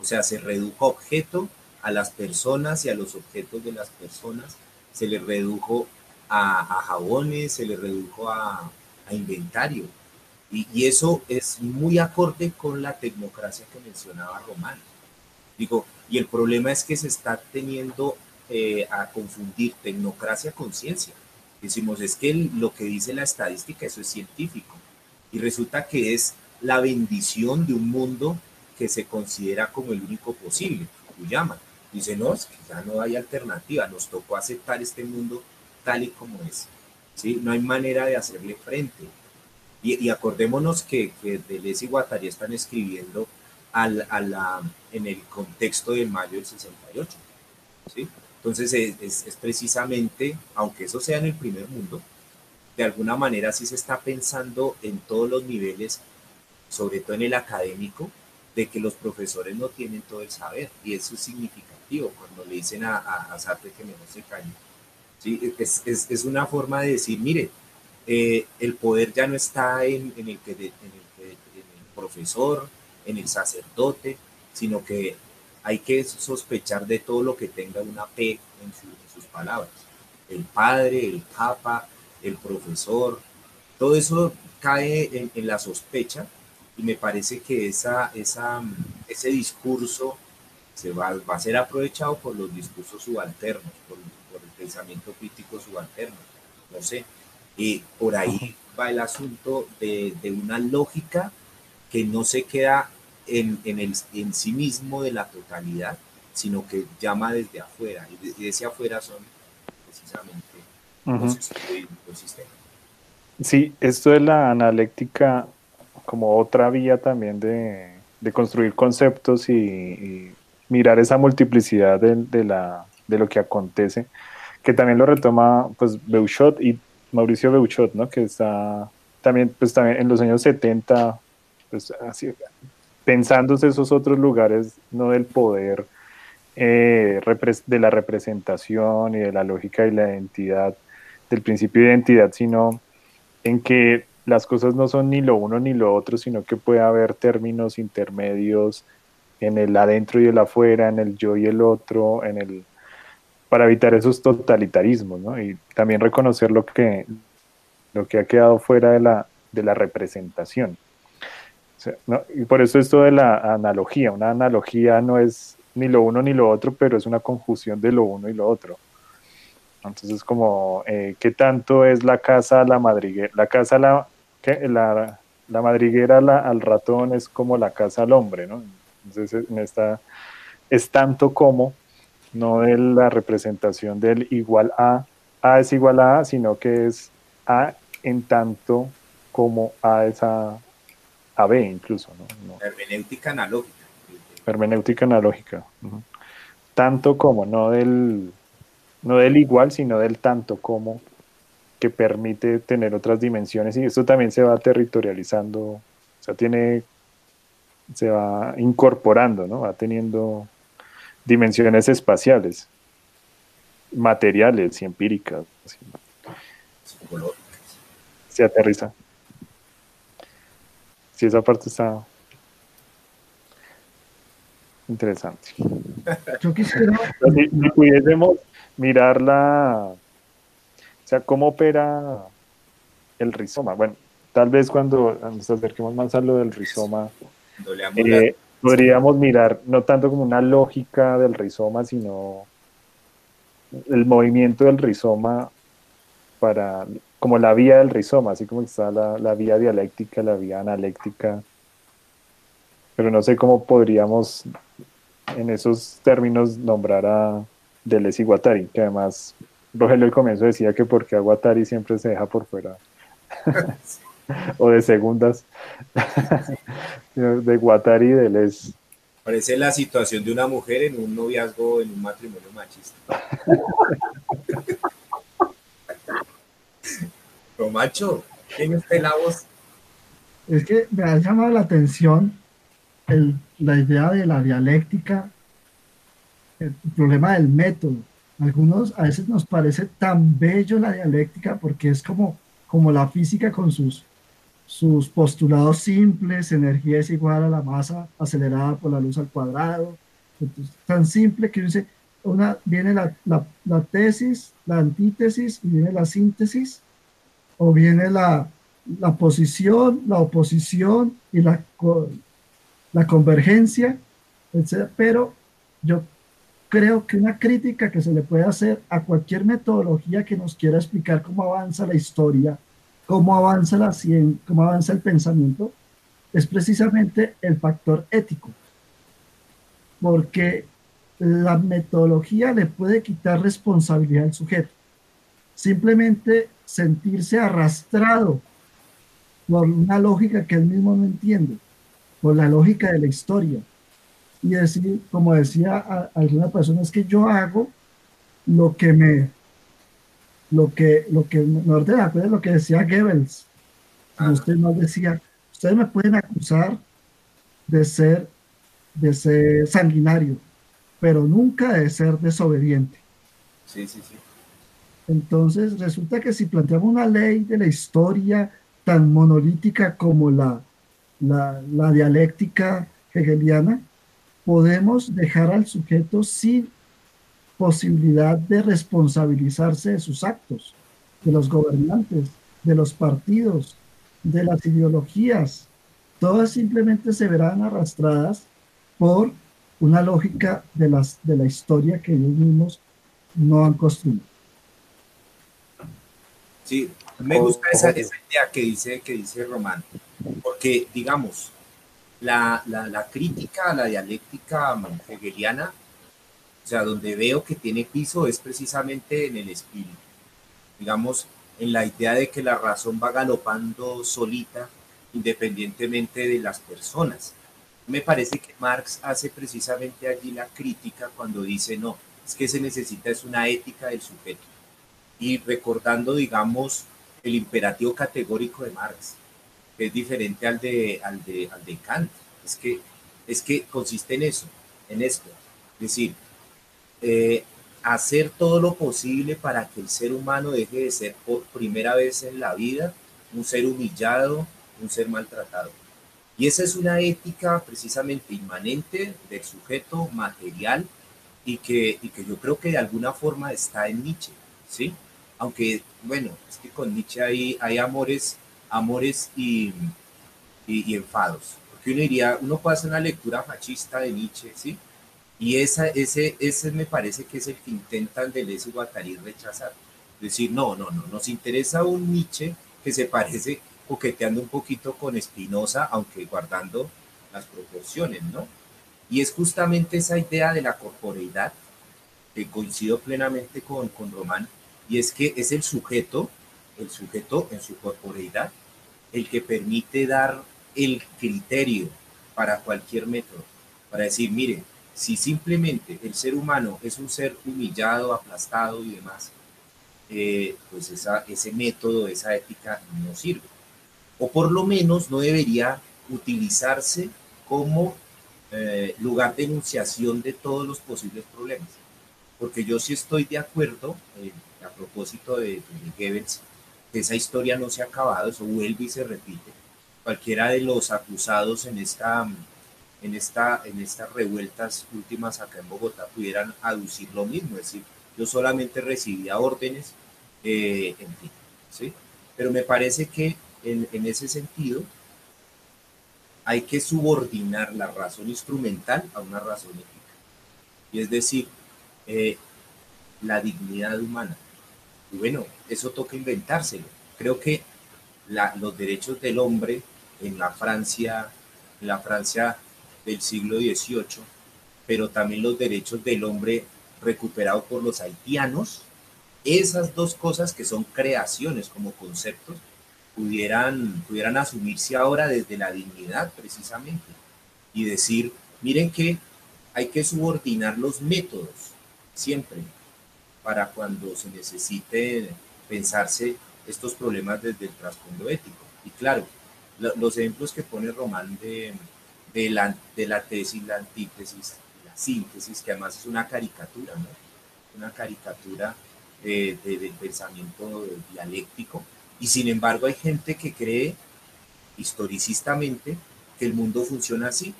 O sea, se redujo objeto a las personas y a los objetos de las personas, se le redujo a, jabones, se le redujo a, inventario. Y, eso es muy acorde con la tecnocracia que mencionaba Román. Digo, y el problema es que se está teniendo eh, a confundir tecnocracia con ciencia. Decimos, es que lo que dice la estadística, eso es científico. Y resulta que es la bendición de un mundo que se considera como el único posible, llaman. Dice, no, que ya no hay alternativa, nos tocó aceptar este mundo tal y como es. ¿sí? No hay manera de hacerle frente. Y, acordémonos que, que Deleuze y Guattari están escribiendo al, a la, en el contexto de mayo del 68. ¿sí? Entonces es, es precisamente, aunque eso sea en el primer mundo, de alguna manera sí se está pensando en todos los niveles sobre todo en el académico, de que los profesores no tienen todo el saber. Y eso es significativo cuando le dicen a, a, Sartre que mejor se calle. ¿Sí? Es, es, es, una forma de decir, mire, eh, el poder ya no está en, en, el que en, el en el profesor, en el sacerdote, sino que hay que sospechar de todo lo que tenga una P en, en sus palabras. El padre, el papa, el profesor, todo eso cae en, en la sospecha y me parece que esa, esa, ese discurso se va, va, a ser aprovechado por los discursos subalternos, por, por, el pensamiento crítico subalterno, no sé. Y por ahí va el asunto de, de una lógica que no se queda en, en, el, en sí mismo de la totalidad, sino que llama desde afuera, y desde afuera son precisamente los, sistemas. Sí, esto de la analéctica como otra vía también de, construir conceptos y, mirar esa multiplicidad de, la, de lo que acontece, que también lo retoma pues Beuchot y Mauricio Beuchot, ¿no? que está también, pues, también en los años 70, pues, así, pensándose esos otros lugares, no del poder eh, de la representación y de la lógica y la identidad, del principio de identidad, sino en que las cosas no son ni lo uno ni lo otro, sino que puede haber términos intermedios en el adentro y el afuera, en el yo y el otro, en el para evitar esos totalitarismos, ¿no? Y también reconocer lo que, lo que ha quedado fuera de la, de la representación. Y por eso esto de la analogía, una analogía no es ni lo uno ni lo otro, pero es una conjunción de lo uno y lo otro. Entonces, como, eh, ¿qué tanto es la casa, la madriguera? La casa, la, la, madriguera al ratón es como la casa al hombre, ¿no? Entonces, en esta, es tanto como, no de la representación del igual a, A es igual a A, sino que es A en tanto como A es a, B incluso. ¿no? Hermenéutica analógica. Hermenéutica analógica. Tanto como, no del, no del igual, sino del tanto como que permite tener otras dimensiones y esto también se va territorializando, o sea, tiene, se va incorporando, ¿no? Va teniendo dimensiones espaciales, materiales y empíricas. Se aterriza. Sí, esa parte está interesante. Yo quisiera... Si, pudiésemos mirar la... O sea, cómo opera el rizoma. Bueno, tal vez cuando nos acerquemos más a lo del rizoma, podríamos mirar no tanto como una lógica del rizoma, sino el movimiento del rizoma para como la vía del rizoma, así como está la, la vía dialéctica, la vía analéctica, pero no sé cómo podríamos en esos términos nombrar a Deleuze y Guattari, que además Rogelio al comienzo decía que porque a Guattari siempre se deja por fuera [LAUGHS] o de segundas [LAUGHS] de Guattari y Deleuze. Parece la situación de una mujer en un noviazgo, en un matrimonio machista. [LAUGHS] Pero macho, ¿quién es la voz? Es que me ha llamado la atención la idea de la dialéctica, el problema del método. Algunos a veces nos parece tan bello la dialéctica porque es como, como la física con sus, sus postulados simples, energía es igual a la masa acelerada por la luz al cuadrado. tan simple que dice, una, viene la, la, la tesis, la antítesis y viene la síntesis o viene la, posición, la oposición y la, la convergencia, etc. Pero yo creo que una crítica que se le puede hacer a cualquier metodología que nos quiera explicar cómo avanza la historia, cómo avanza la ciencia, cómo avanza el pensamiento, es precisamente el factor ético. Porque la metodología le puede quitar responsabilidad al sujeto. Simplemente sentirse arrastrado por una lógica que él mismo no entiende, por la lógica de la historia. Y decir, como decía alguna persona, es que yo hago lo que me, lo que, lo que me ordena, lo que decía Goebbels. Ah. Usted nos decía, ustedes me pueden acusar de ser, de ser sanguinario, pero nunca de ser desobediente. Sí, sí, sí. Entonces, resulta que si planteamos una ley de la historia tan monolítica como la, la, dialéctica hegeliana, podemos dejar al sujeto sin posibilidad de responsabilizarse de sus actos, de los gobernantes, de los partidos, de las ideologías. Todas simplemente se verán arrastradas por una lógica de, las, de la historia que ellos mismos no han construido. Sí, me gusta esa, idea que dice, que dice Román, porque digamos, la, crítica a la dialéctica hegeliana, o sea, donde veo que tiene piso es precisamente en el espíritu, digamos, en la idea de que la razón va galopando solita, independientemente de las personas. Me parece que Marx hace precisamente allí la crítica cuando dice, no, es que se necesita es una ética del sujeto y recordando, digamos, el imperativo categórico de Marx, que es diferente al de, al de, al de Kant. Es que, es que consiste en eso, en esto. Es decir, eh, hacer todo lo posible para que el ser humano deje de ser por primera vez en la vida un ser humillado, un ser maltratado. Y esa es una ética precisamente inmanente del sujeto material y que, y que yo creo que de alguna forma está en Nietzsche, ¿sí? Aunque, bueno, es que con Nietzsche hay, hay amores, amores y, y, enfados. Porque uno diría, uno puede hacer una lectura fascista de Nietzsche, ¿sí? Y esa, ese, ese me parece que es el que intentan Deleuze y Guattari rechazar. Decir, no, no, no, nos interesa un Nietzsche que se parece coqueteando un poquito con Spinoza, aunque guardando las proporciones, ¿no? Y es justamente esa idea de la corporeidad, que coincido plenamente con, con Román, y es que es el sujeto, el sujeto en su corporeidad, el que permite dar el criterio para cualquier método, para decir, mire, si simplemente el ser humano es un ser humillado, aplastado y demás, eh, pues ese método, esa ética no sirve. O por lo menos no debería utilizarse como eh, lugar de enunciación de todos los posibles problemas. Porque yo sí estoy de acuerdo, eh, a propósito de, de Goebbels, que esa historia no se ha acabado, eso vuelve y se repite. Cualquiera de los acusados en, esta, en, esta, en estas revueltas últimas acá en Bogotá pudieran aducir lo mismo, es decir, yo solamente recibía órdenes, eh, en fin, ¿sí? Pero me parece que en, en ese sentido, hay que subordinar la razón instrumental a una razón ética. Y es decir, eh, la dignidad humana. Y bueno, eso toca inventárselo. Creo que los derechos del hombre en la Francia, en la Francia del siglo XVIII, pero también los derechos del hombre recuperados por los haitianos, esas dos cosas que son creaciones como conceptos, pudieran, pudieran asumirse ahora desde la dignidad precisamente y decir, miren que hay que subordinar los métodos siempre para cuando se necesite pensarse estos problemas desde el trasfondo ético. Y claro, los ejemplos que pone Román de, de, la, de la tesis, la antítesis, la síntesis, que además es una caricatura. Una caricatura eh, del pensamiento dialéctico, y sin embargo hay gente que cree historicistamente que el mundo funciona así.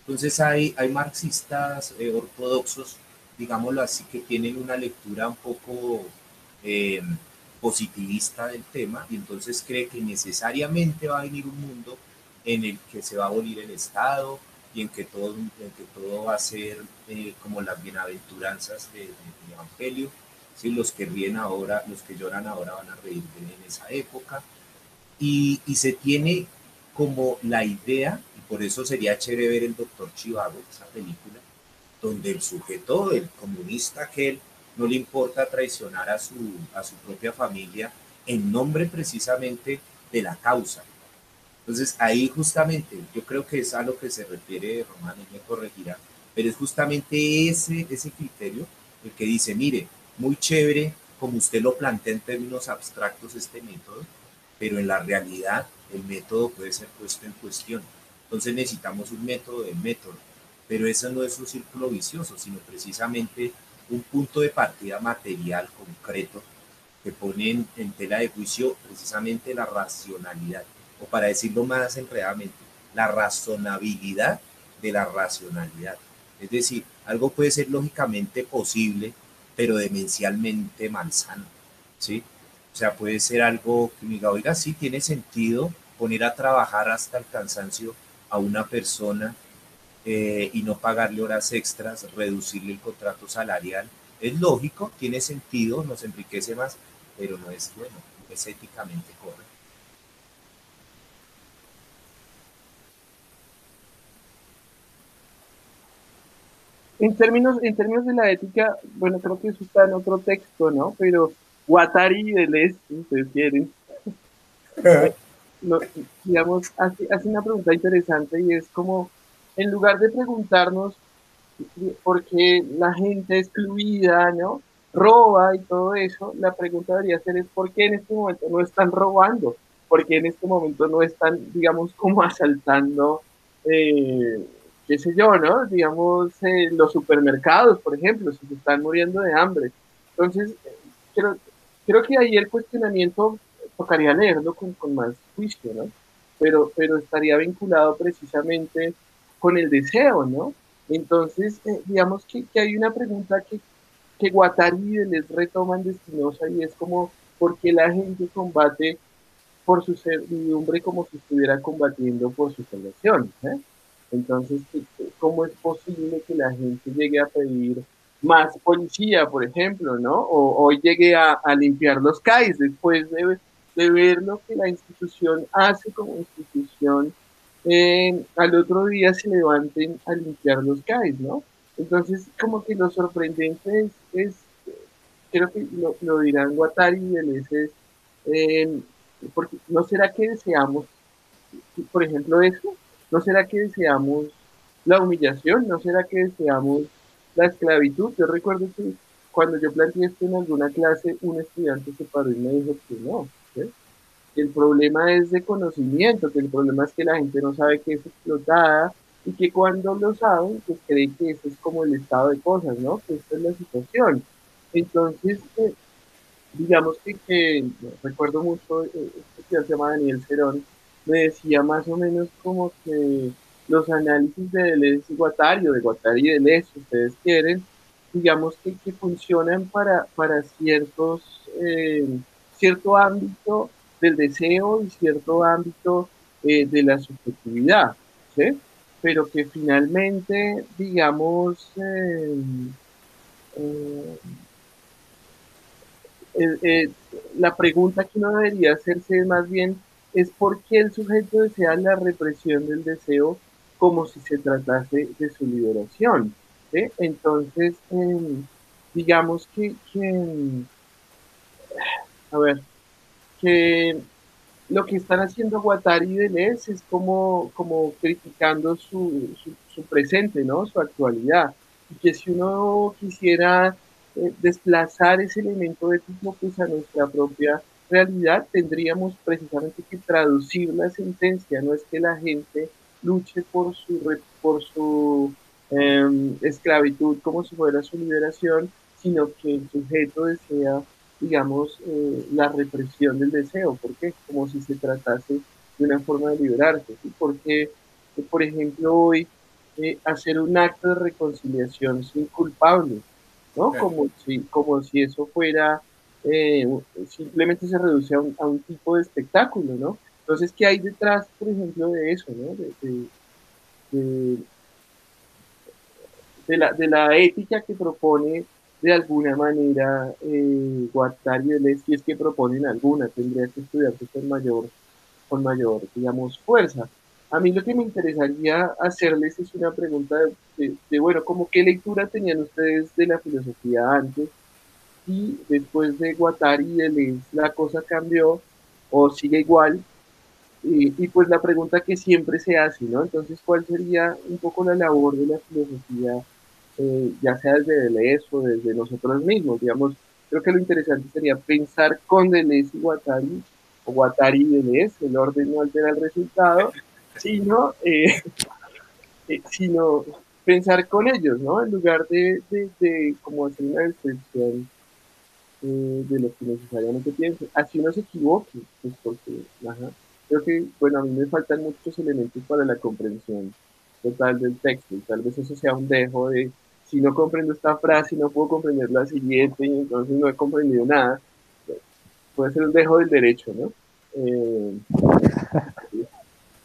Entonces hay, hay marxistas eh, ortodoxos, digámoslo así, que tienen una lectura un poco eh, positivista del tema y entonces cree que necesariamente va a venir un mundo en el que se va a abolir el Estado y en que todo, en que todo va a ser eh, como las bienaventuranzas del Evangelio ¿sí? Los que ríen ahora, los que lloran ahora van a reír en esa época. Y, y, se tiene como la idea, y por eso sería chévere ver el Doctor Chivago, esa película, donde el sujeto, el comunista aquel, no le importa traicionar a su, a su propia familia en nombre precisamente de la causa. Entonces ahí justamente, yo creo que es a lo que se refiere Román, y me corregirá, pero es justamente ese, ese criterio el que dice, mire, muy chévere como usted lo plantea en términos abstractos este método, pero en la realidad el método puede ser puesto en cuestión. Entonces necesitamos un método de método, pero eso no es un círculo vicioso, sino precisamente un punto de partida material concreto que pone en, tela de juicio precisamente la racionalidad, o para decirlo más enredadamente, la razonabilidad de la racionalidad. Es decir, algo puede ser lógicamente posible pero demencialmente malsano, ¿sí? O sea, puede ser algo que me diga, oiga, sí, tiene sentido poner a trabajar hasta el cansancio a una persona eh, y no pagarle horas extras, reducirle el contrato salarial. Es lógico, tiene sentido, nos enriquece más, pero no es bueno, es éticamente correcto. En términos, en términos de la ética, bueno, creo que eso está en otro texto, ¿no? Pero Guattari y Deleuze, si ustedes quieren, [LAUGHS] digamos, hace, hace una pregunta interesante y es como, en lugar de preguntarnos por qué la gente excluida, ¿no? Roba y todo eso, la pregunta debería ser es por qué en este momento no están robando, por qué en este momento no están, digamos, como asaltando eh, qué sé yo, ¿no? Digamos, eh, los supermercados, por ejemplo, si se están muriendo de hambre. Entonces, eh, creo, que ahí el cuestionamiento tocaría leerlo con, con más juicio, ¿no? Pero, pero estaría vinculado precisamente con el deseo, ¿no? Entonces, eh, digamos que, que, hay una pregunta que, que Guattari les retoman de Espinosa y es como, ¿por qué la gente combate por su servidumbre como si estuviera combatiendo por su salvación? ¿eh? Entonces, ¿cómo es posible que la gente llegue a pedir más policía, por ejemplo, ¿no? O, llegue a, limpiar los CAIs después de, ver lo que la institución hace como institución. Eh, al otro día se levanten a limpiar los CAIs, ¿no? Entonces, como que lo sorprendente es, creo que lo, dirán Guattari y Deleuze, eh, porque no será que deseamos, por ejemplo, eso, ¿No será que deseamos la humillación? ¿No será que deseamos la esclavitud? Yo recuerdo que cuando yo planteé esto en alguna clase, un estudiante se paró y me dijo que no. Que el problema es de conocimiento, que el problema es que la gente no sabe que es explotada y que cuando lo saben, pues creen que eso es como el estado de cosas, ¿no? Que esta es la situación. Entonces, eh, digamos que, recuerdo mucho, eh, este se llama Daniel Cerón, me decía más o menos como que los análisis de Deleuze y Guattari, o de Guattari y Deleuze, si ustedes quieren, digamos que, que funcionan para, para ciertos, eh, cierto ámbito del deseo y cierto ámbito eh, de la subjetividad, ¿sí? pero que finalmente, digamos, eh, la pregunta que uno debería hacerse es más bien es porque el sujeto desea la represión del deseo como si se tratase de su liberación. Entonces, em, digamos que, a ver, que lo que están haciendo Guattari y Deleuze es como, como criticando su, su, presente, ¿no? Su actualidad. Y que si uno quisiera eh, desplazar ese elemento ético pues a nuestra propia realidad tendríamos precisamente que traducir la sentencia, no es que la gente luche por su, por su em, esclavitud como si fuera su liberación, sino que el sujeto desea, digamos, eh, la represión del deseo. ¿Por qué? Como si se tratase de una forma de liberarse. ¿sí? Porque, eh, por ejemplo, hoy eh, hacer un acto de reconciliación sin culpable, ¿no? Como si, como si eso fuera eh, simplemente se reduce a un, tipo de espectáculo, ¿no? Entonces, ¿qué hay detrás, por ejemplo, de eso, ¿no? De, la, de la ética que propone de alguna manera eh, Guattari y si es que proponen alguna, tendría que estudiarse con mayor, con mayor, digamos, fuerza. A mí lo que me interesaría hacerles es una pregunta de, de bueno, como qué lectura tenían ustedes de la filosofía antes, y después de Guattari y Deleuze la cosa cambió o sigue igual. Y, y, pues la pregunta que siempre se hace, ¿no? Entonces, ¿cuál sería un poco la labor de la filosofía, eh, ya sea desde Deleuze o desde nosotros mismos? Digamos, creo que lo interesante sería pensar con Deleuze y Guattari, o Guattari y Deleuze, el orden no altera el resultado, [LAUGHS] sino, eh, [LAUGHS] eh, sino pensar con ellos, ¿no? En lugar de, de, de como hacer una descripción eh, de lo que necesariamente piense. Así no se equivoque, pues porque, creo que, bueno, a mí me faltan muchos elementos para la comprensión total del texto, y tal vez eso sea un dejo de, si no comprendo esta frase, no puedo comprender la siguiente, y entonces no he comprendido nada, puede ser un dejo del derecho, ¿no? Eh,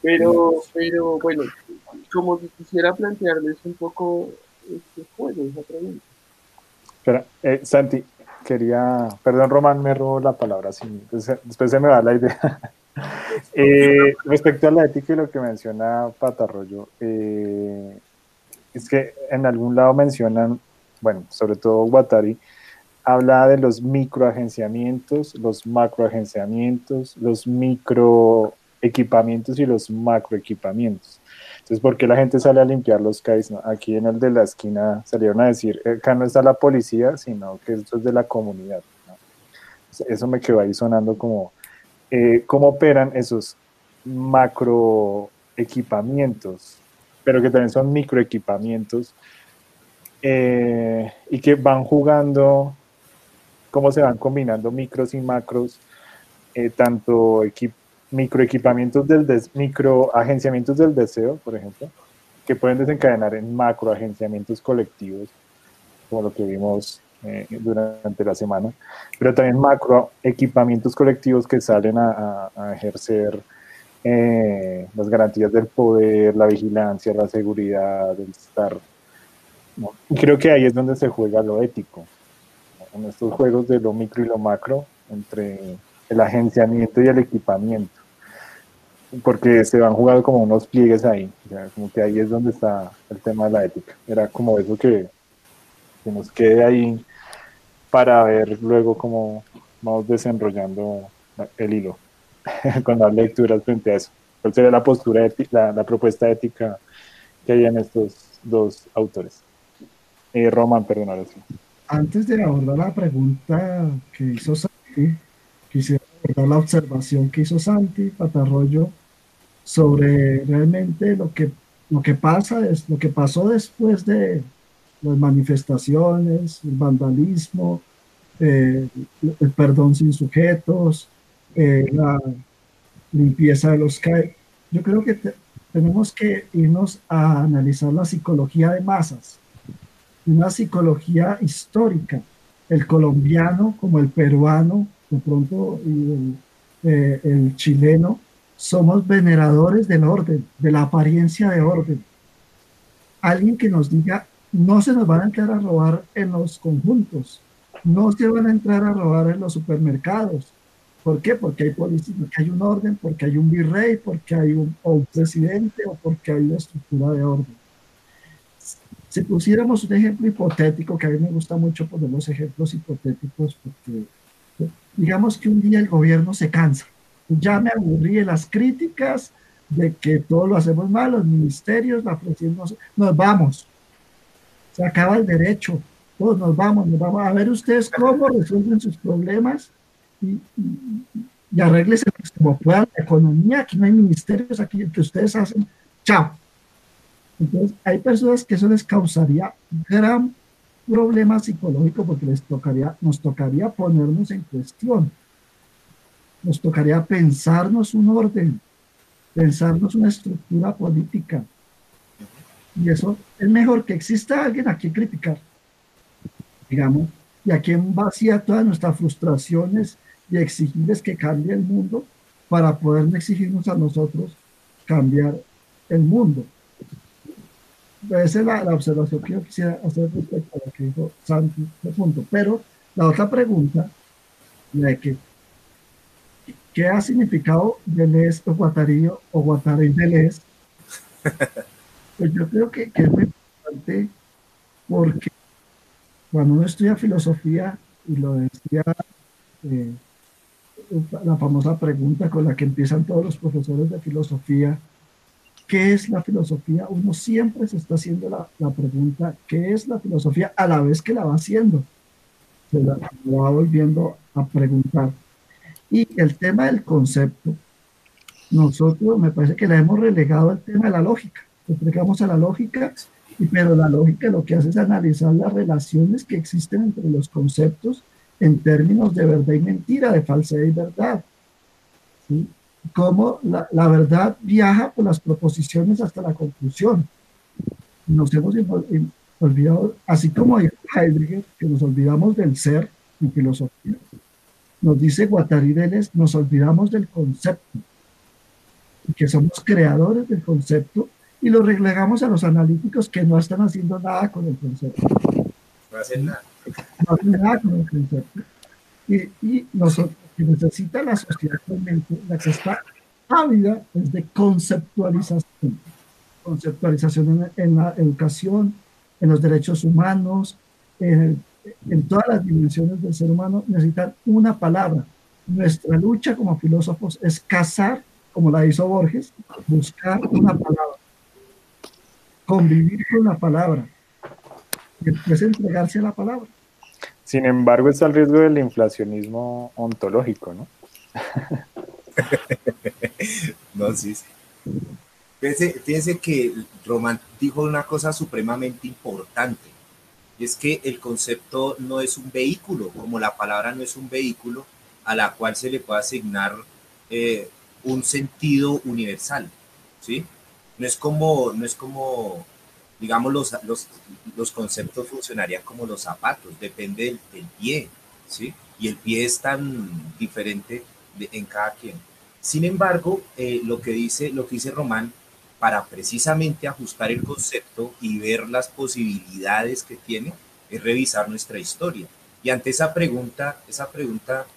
pero, pero, bueno, como quisiera plantearles un poco este juego, esa pregunta. Espera, eh, Santi, quería, perdón Román, me robó la palabra, después se me va la idea. [LAUGHS] Eh, respecto a la ética y lo que menciona Patarroyo, eh, es que en algún lado mencionan, bueno, sobre todo Guattari, habla de los microagenciamientos, los macroagenciamientos, los microequipamientos y los macroequipamientos. Entonces, ¿por qué la gente sale a limpiar los CAIs? Aquí en el de la esquina salieron a decir, eh, acá no está la policía, sino que esto es de la comunidad. Eso me quedó ahí sonando como, eh, ¿cómo operan esos macro equipamientos? pero que también son microequipamientos eh, y que van jugando, cómo se van combinando micros y macros, eh, tanto microequipamientos del des microagenciamientos del deseo, por ejemplo, que pueden desencadenar en macroagenciamientos colectivos, como lo que vimos eh, durante la semana, pero también macro equipamientos colectivos que salen a, ejercer eh, las garantías del poder, la vigilancia, la seguridad, el estar. Y creo que ahí es donde se juega lo ético, en estos juegos de lo micro y lo macro, entre el agenciamiento y el equipamiento, porque se van jugando como unos pliegues ahí, como que ahí es donde está el tema de la ética. Era como eso que, que nos quede ahí para ver luego cómo vamos desenrollando el hilo [LAUGHS] con las lecturas frente a eso. ¿Cuál sería la postura, la, la propuesta ética que hay en estos dos autores? Eh, Roman, perdón, ahora Antes de abordar la pregunta que hizo Santi, quisiera abordar la observación que hizo Santi Patarroyo sobre realmente lo que, lo que pasa, es, lo que pasó después de, las manifestaciones, el vandalismo, eh, el perdón sin sujetos, eh, la limpieza de los CAE. Yo creo que tenemos que irnos a analizar la psicología de masas, una psicología histórica, el colombiano como el peruano, de pronto y el, eh, el chileno, somos veneradores del orden, de la apariencia de orden. Alguien que nos diga no se nos van a entrar a robar en los conjuntos, no se van a entrar a robar en los supermercados. ¿Por qué? Porque hay policía, porque hay un orden, porque hay un virrey, porque hay un, presidente o porque hay una estructura de orden. Si pusiéramos un ejemplo hipotético, que a mí me gusta mucho poner los ejemplos hipotéticos, porque digamos que un día el gobierno se cansa. Ya me aburrí de las críticas de que todo lo hacemos mal, los ministerios, la presión, nos vamos se acaba el derecho, todos nos vamos, nos vamos a ver ustedes cómo resuelven sus problemas y, y, y como puedan la economía, aquí no hay ministerios, aquí que ustedes hacen, chao. Entonces, hay personas que eso les causaría gran problema psicológico porque les tocaría, nos tocaría ponernos en cuestión. Nos tocaría pensarnos un orden, pensarnos una estructura política, y eso es mejor que exista alguien a quien criticar, digamos, y a quien vacía todas nuestras frustraciones y exigirles que cambie el mundo para poder exigirnos a nosotros cambiar el mundo. Esa es la, observación que yo quisiera hacer respecto a lo que dijo Santi de punto. Pero la otra pregunta, de que, ¿qué ha significado Deleuze o Guattarillo o Guattari Deleuze? [LAUGHS] Pues yo creo que, es muy importante porque cuando uno estudia filosofía, y lo decía eh, la famosa pregunta con la que empiezan todos los profesores de filosofía, ¿qué es la filosofía? Uno siempre se está haciendo la, la pregunta, ¿qué es la filosofía? A la vez que la va haciendo, se la, va volviendo a preguntar. Y el tema del concepto, nosotros me parece que le hemos relegado al tema de la lógica explicamos a la lógica, pero la lógica lo que hace es analizar las relaciones que existen entre los conceptos en términos de verdad y mentira, de falsedad y verdad. Cómo la, la, verdad viaja por las proposiciones hasta la conclusión. Nos hemos olvidado, así como Heidegger, que nos olvidamos del ser en filosofía, nos dice Guattari Deleuze, nos olvidamos del concepto, que somos creadores del concepto y lo relegamos a los analíticos que no están haciendo nada con el concepto. No hacen nada. No hacen nada con el concepto. Y, y nosotros, que necesita la sociedad actualmente, la que está ávida es de conceptualización. Conceptualización en, la educación, en los derechos humanos, en, en todas las dimensiones del ser humano, necesitan una palabra. Nuestra lucha como filósofos es cazar, como la hizo Borges, buscar una palabra convivir con la palabra y después entregarse a la palabra. Sin embargo, está el riesgo del inflacionismo ontológico, ¿no? [LAUGHS] no, sí, Fíjense, fíjense que Román dijo una cosa supremamente importante, y es que el concepto no es un vehículo, como la palabra no es un vehículo a la cual se le puede asignar eh, un sentido universal, ¿sí? No es como, no es como digamos, los, los, los conceptos funcionarían como los zapatos, depende del, del pie, ¿sí? Y el pie es tan diferente de, en cada quien. Sin embargo, eh, lo, que dice, lo que dice Román, para precisamente ajustar el concepto y ver las posibilidades que tiene, es revisar nuestra historia. Y ante esa pregunta, esa pregunta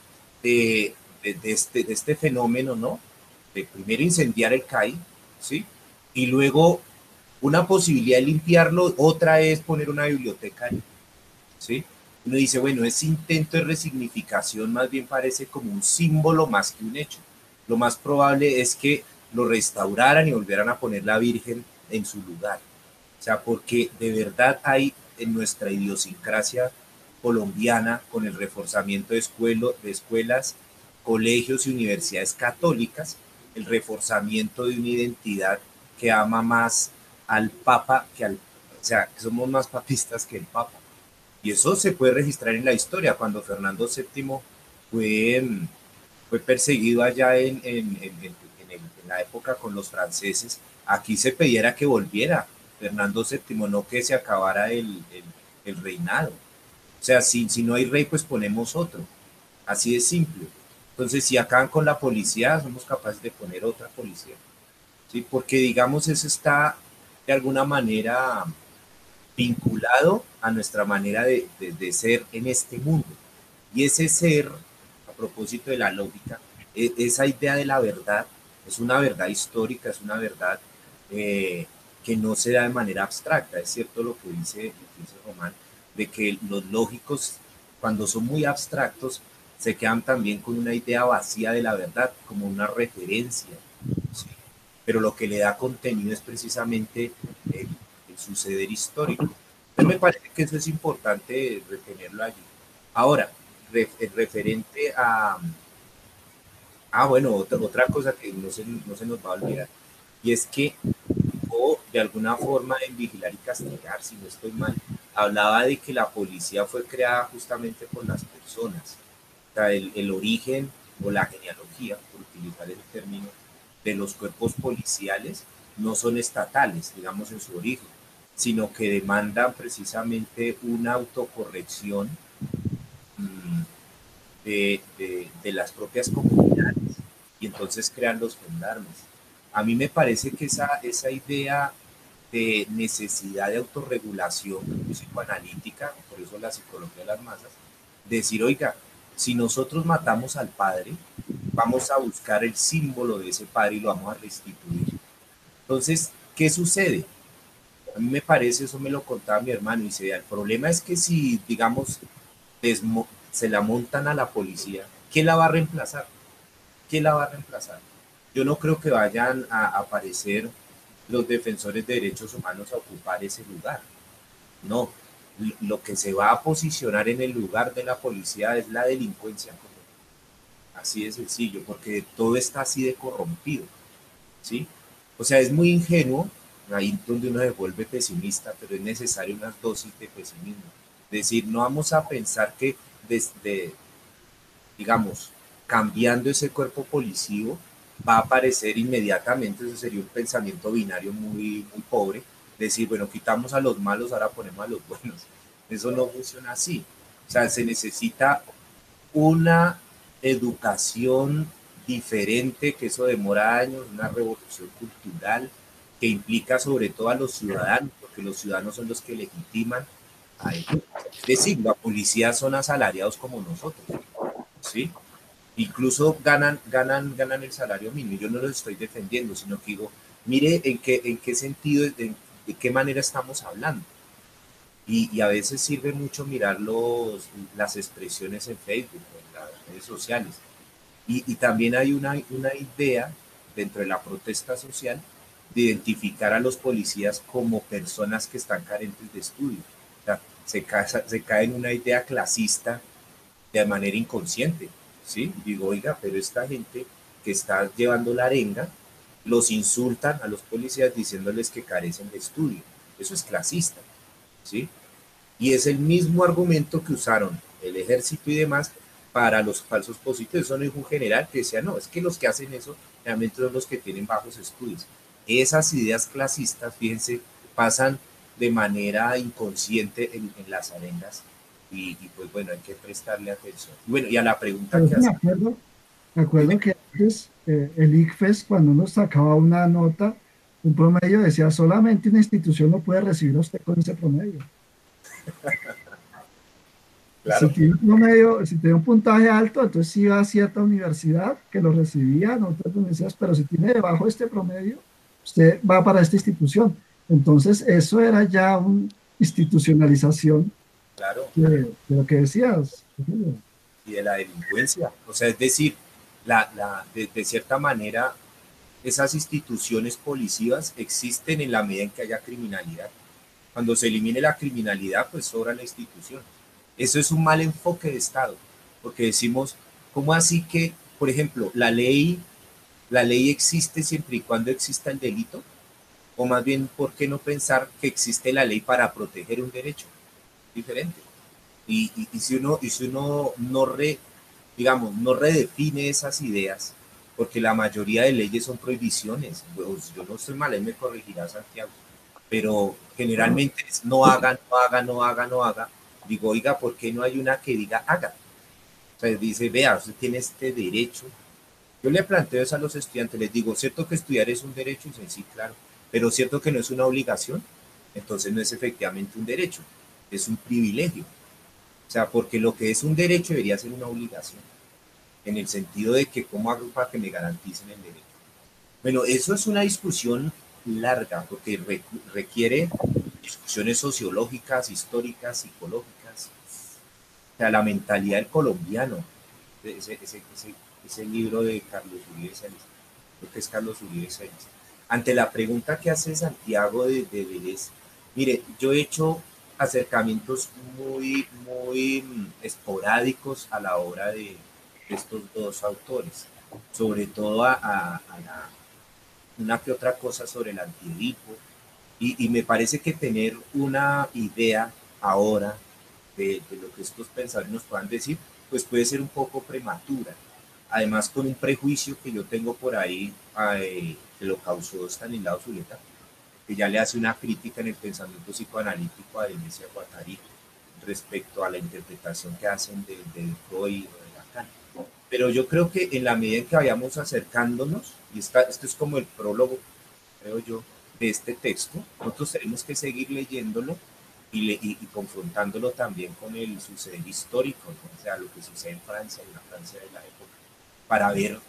de, de, este, de este fenómeno, ¿no? De primero incendiar el CAI, ¿sí? Y luego una posibilidad de limpiarlo, otra es poner una biblioteca ahí, ¿sí? Uno dice, bueno, ese intento de resignificación más bien parece como un símbolo más que un hecho. Lo más probable es que lo restauraran y volvieran a poner la Virgen en su lugar. O sea, porque de verdad hay en nuestra idiosincrasia colombiana, con el reforzamiento de, escuelo, de escuelas, colegios y universidades católicas, el reforzamiento de una identidad que ama más al Papa que al, o sea, que somos más papistas que el Papa. Y eso se puede registrar en la historia, cuando Fernando VII fue, fue perseguido allá en, en, en, la época con los franceses, aquí se pidiera que volviera Fernando VII, no que se acabara el, el, el reinado. O sea, si, si no hay rey, pues ponemos otro. Así de simple. Entonces, si acaban con la policía, somos capaces de poner otra policía. ¿sí? Porque, digamos, eso está de alguna manera vinculado a nuestra manera de, de, de, ser en este mundo. Y ese ser, a propósito de la lógica, e, esa idea de la verdad, es una verdad histórica, es una verdad eh, que no se da de manera abstracta. Es cierto lo que dice, lo que dice Román, de que los lógicos, cuando son muy abstractos, se quedan también con una idea vacía de la verdad, como una referencia. ¿sí? pero lo que le da contenido es precisamente el, el suceder histórico. Entonces me parece que eso es importante retenerlo allí. Ahora, re, referente a... Ah, bueno, otra, otra cosa que no se, no se nos va a olvidar, y es que o de alguna forma en vigilar y castigar, si no estoy mal, hablaba de que la policía fue creada justamente por las personas. O sea, el, el origen o la genealogía, por utilizar el término, de los cuerpos policiales no son estatales, digamos, en su origen, sino que demandan precisamente una autocorrección mmm, de, de, las propias comunidades y entonces crean los gendarmes. A mí me parece que esa, esa idea de necesidad de autorregulación psicoanalítica, por eso la psicología de las masas, decir, oiga, si nosotros matamos al padre, vamos a buscar el símbolo de ese padre y lo vamos a restituir. Entonces, ¿qué sucede? A mí me parece, eso me lo contaba mi hermano, y dice, el problema es que si, digamos, se la montan a la policía, ¿quién la va a reemplazar? ¿Quién la va a reemplazar? Yo no creo que vayan a aparecer los defensores de derechos humanos a ocupar ese lugar. No, lo que se va a posicionar en el lugar de la policía es la delincuencia Así de sencillo, porque todo está así de corrompido, ¿sí? O sea, es muy ingenuo, ahí donde uno se vuelve pesimista, pero es necesario unas dosis de pesimismo. Es decir, no vamos a pensar que desde, digamos, cambiando ese cuerpo policivo, va a aparecer inmediatamente, eso sería un pensamiento binario muy, muy pobre, decir, bueno, quitamos a los malos, ahora ponemos a los buenos. Eso no funciona así. O sea, se necesita una educación diferente, que eso demora años, una revolución cultural que implica sobre todo a los ciudadanos, porque los ciudadanos son los que legitiman Es decir, la policía son asalariados como nosotros, ¿sí? Incluso ganan, ganan, ganan el salario mínimo. Yo no los estoy defendiendo, sino que digo, mire en qué, en qué sentido, en, de qué manera estamos hablando. Y, a veces sirve mucho mirar los, las expresiones en Facebook, en las redes sociales. Y, también hay una, una idea dentro de la protesta social de identificar a los policías como personas que están carentes de estudio. Se, casa, se cae en una idea clasista de manera inconsciente. ¿sí? Digo, oiga, pero esta gente que está llevando la arenga los insultan a los policías diciéndoles que carecen de estudio. Eso es clasista, ¿sí? Y es el mismo argumento que usaron el ejército y demás para los falsos positivos. Eso no es un general que decía, no, es que los que hacen eso realmente son los que tienen bajos estudios. Esas ideas clasistas, fíjense, pasan de manera inconsciente en, las arenas y, pues bueno, hay que prestarle atención. Bueno, y a la pregunta que hace... Me acuerdo, que antes eh, el ICFES, cuando uno sacaba una nota, un promedio decía, solamente una institución no puede recibir a usted con ese promedio. [LAUGHS] Si, tiene un promedio, si tiene un puntaje alto, entonces va a cierta universidad que lo recibía, no otras universidades, pero si tiene debajo de este promedio, usted va para esta institución. Entonces, eso era ya una institucionalización claro. de, lo que decías. Y de la delincuencia. O sea, es decir, la, la, de, cierta manera, esas instituciones policivas existen en la medida en que haya criminalidad. Cuando se elimine la criminalidad, pues sobra la institución. Eso es un mal enfoque de Estado, porque decimos, ¿cómo así que, por ejemplo, la ley, la ley existe siempre y cuando exista el delito? O más bien, ¿por qué no pensar que existe la ley para proteger un derecho? Diferente. Y, y, si uno, y si uno no, re, digamos, no redefine esas ideas, porque la mayoría de leyes son prohibiciones, pues, yo no estoy mal, ahí me corregirá Santiago, pero generalmente no haga, no haga, no haga, no haga. Digo, oiga, ¿por qué no hay una que diga haga? O sea, dice, vea, usted tiene este derecho. Yo le planteo eso a los estudiantes, les digo, ¿cierto que estudiar es un derecho? Y dicen, sí, claro pero cierto que no es una obligación, entonces no es efectivamente un derecho, es un privilegio. O sea, porque lo que es un derecho debería ser una obligación, en el sentido de que cómo hago para que me garanticen el derecho. Bueno, eso es una discusión larga, porque requiere discusiones sociológicas, históricas, psicológicas. O sea, la mentalidad del colombiano, ese, ese, libro de Carlos Uribe Sáenz, creo que es Carlos Uribe ante la pregunta que hace Santiago de, de mire, yo he hecho acercamientos muy, muy mm, esporádicos a la obra de estos dos autores, sobre todo a, una que otra cosa sobre el antiedipo, y, me parece que tener una idea ahora de, de, lo que estos pensadores nos puedan decir, pues puede ser un poco prematura. Además, con un prejuicio que yo tengo por ahí, eh, que lo causó Stanislao Zuleta, que ya le hace una crítica en el pensamiento psicoanalítico a Demetria Guattari respecto a la interpretación que hacen de, de Freud o de Lacan. Pero yo creo que en la medida en que vayamos acercándonos, y esta, esto es como el prólogo, creo yo, de este texto, nosotros tenemos que seguir leyéndolo y, le, y, confrontándolo también con el suceder histórico, o sea, lo que sucede en Francia, en la Francia de la época, para ver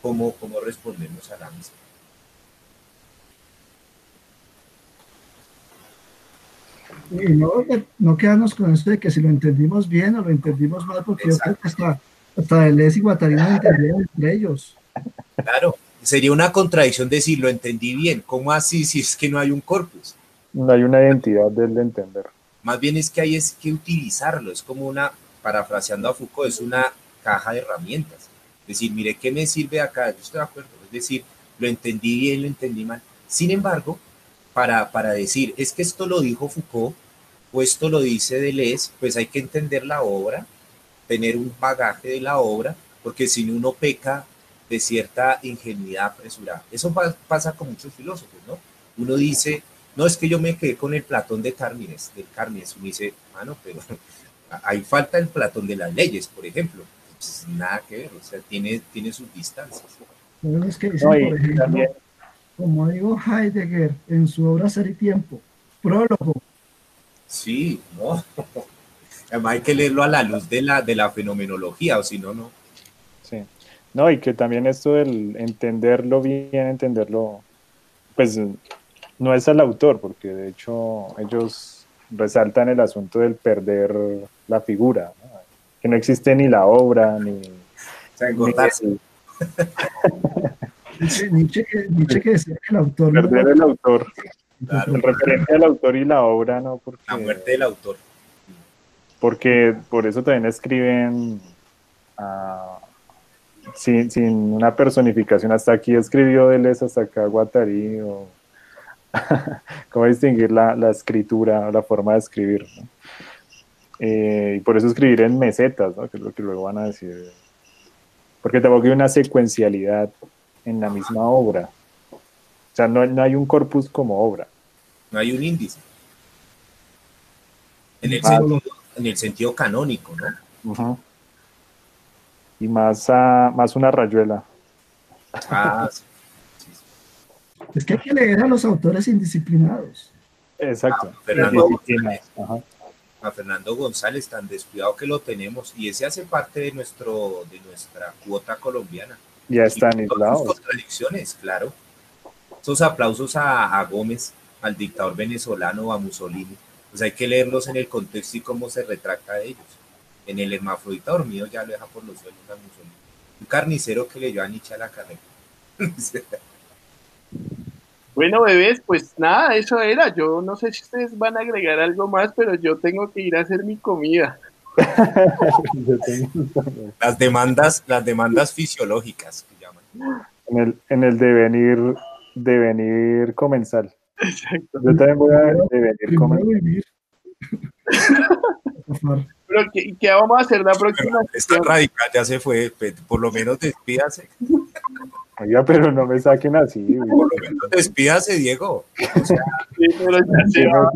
cómo, cómo respondemos a la misma. Y no, no quedarnos con esto de que si lo entendimos bien o lo entendimos mal, porque yo creo que hasta, hasta Deleuze y Guattari no entendieron entre ellos. Claro, sería una contradicción decir lo entendí bien. ¿Cómo así si es que no hay un corpus? No hay una identidad del entender. Más bien es que hay es que utilizarlo, es como una, parafraseando a Foucault, es una caja de herramientas. Es decir, mire, ¿qué me sirve acá? Yo estoy de acuerdo. Es decir, lo entendí bien, lo entendí mal. Sin embargo, para, para decir, es que esto lo dijo Foucault o esto lo dice Deleuze, pues hay que entender la obra, tener un bagaje de la obra, porque si no uno peca de cierta ingenuidad apresurada. Eso pasa con muchos filósofos, ¿no? Uno dice, no, es que yo me quedé con el Platón de Cármenes, del Cármenes. Uno dice, bueno, pero [LAUGHS] hay falta el Platón de las leyes, por ejemplo. Pues nada que ver, o sea, tiene, tiene sus distancias. es que por ejemplo, como digo Heidegger en su obra Ser y Tiempo, prólogo. Sí, no. [LAUGHS] Además hay que leerlo a la luz de la, de la fenomenología, o si no, no. Sí. No, y que también esto del entenderlo bien, entenderlo, pues no es al autor, porque de hecho ellos resaltan el asunto del perder la figura, que no existe ni la obra, ni... O sea, ni [LAUGHS] Nietzsche, que decía que el autor. Perder el autor. Referente al autor y la obra, ¿no? Porque, la muerte del autor. Porque por eso también escriben. Uh, sin, sin una personificación. Hasta aquí escribió Deleuze, hasta acá Guattari, o [LAUGHS] cómo distinguir la, la escritura, la forma de escribir. ¿no? Eh, y por eso escribir en mesetas, ¿no? que es lo que luego van a decir. Porque tampoco hay una secuencialidad en la misma obra. O sea, no, no hay un corpus como obra. No hay un índice. En el, Ah. sentido, en el sentido canónico, ¿no? Y más, a- más una rayuela. Ah, sí. Es que hay que leer a los autores indisciplinados. Exacto. Fernando a Fernando González, tan descuidado que lo tenemos, y ese hace parte de, nuestro, de nuestra cuota colombiana. Y a Y con todas sus contradicciones, claro. Esos aplausos a, a Gómez, al dictador venezolano, a Mussolini, pues hay que leerlos en el contexto y cómo se retracta de ellos. En el hermafrodita dormido ya lo deja por los suelos a Mussolini. Un carnicero que leyó a Nietzsche a la carrera. [LAUGHS] Bueno, bebés, pues nada, eso era. Yo no sé si ustedes van a agregar algo más, pero yo tengo que ir a hacer mi comida. [LAUGHS] Las demandas, las demandas fisiológicas que llaman. en el, en el devenir, devenir comensal. Exacto. Yo también voy a devenir comensal. [LAUGHS] Pero ¿qué, qué vamos a hacer la próxima? Esta radical ya se fue, pe- por lo menos despídase. Oiga, pero no me saquen así. güey. Por lo menos despídase, Diego. O sea, Sí, pero ya [LAUGHS] se va.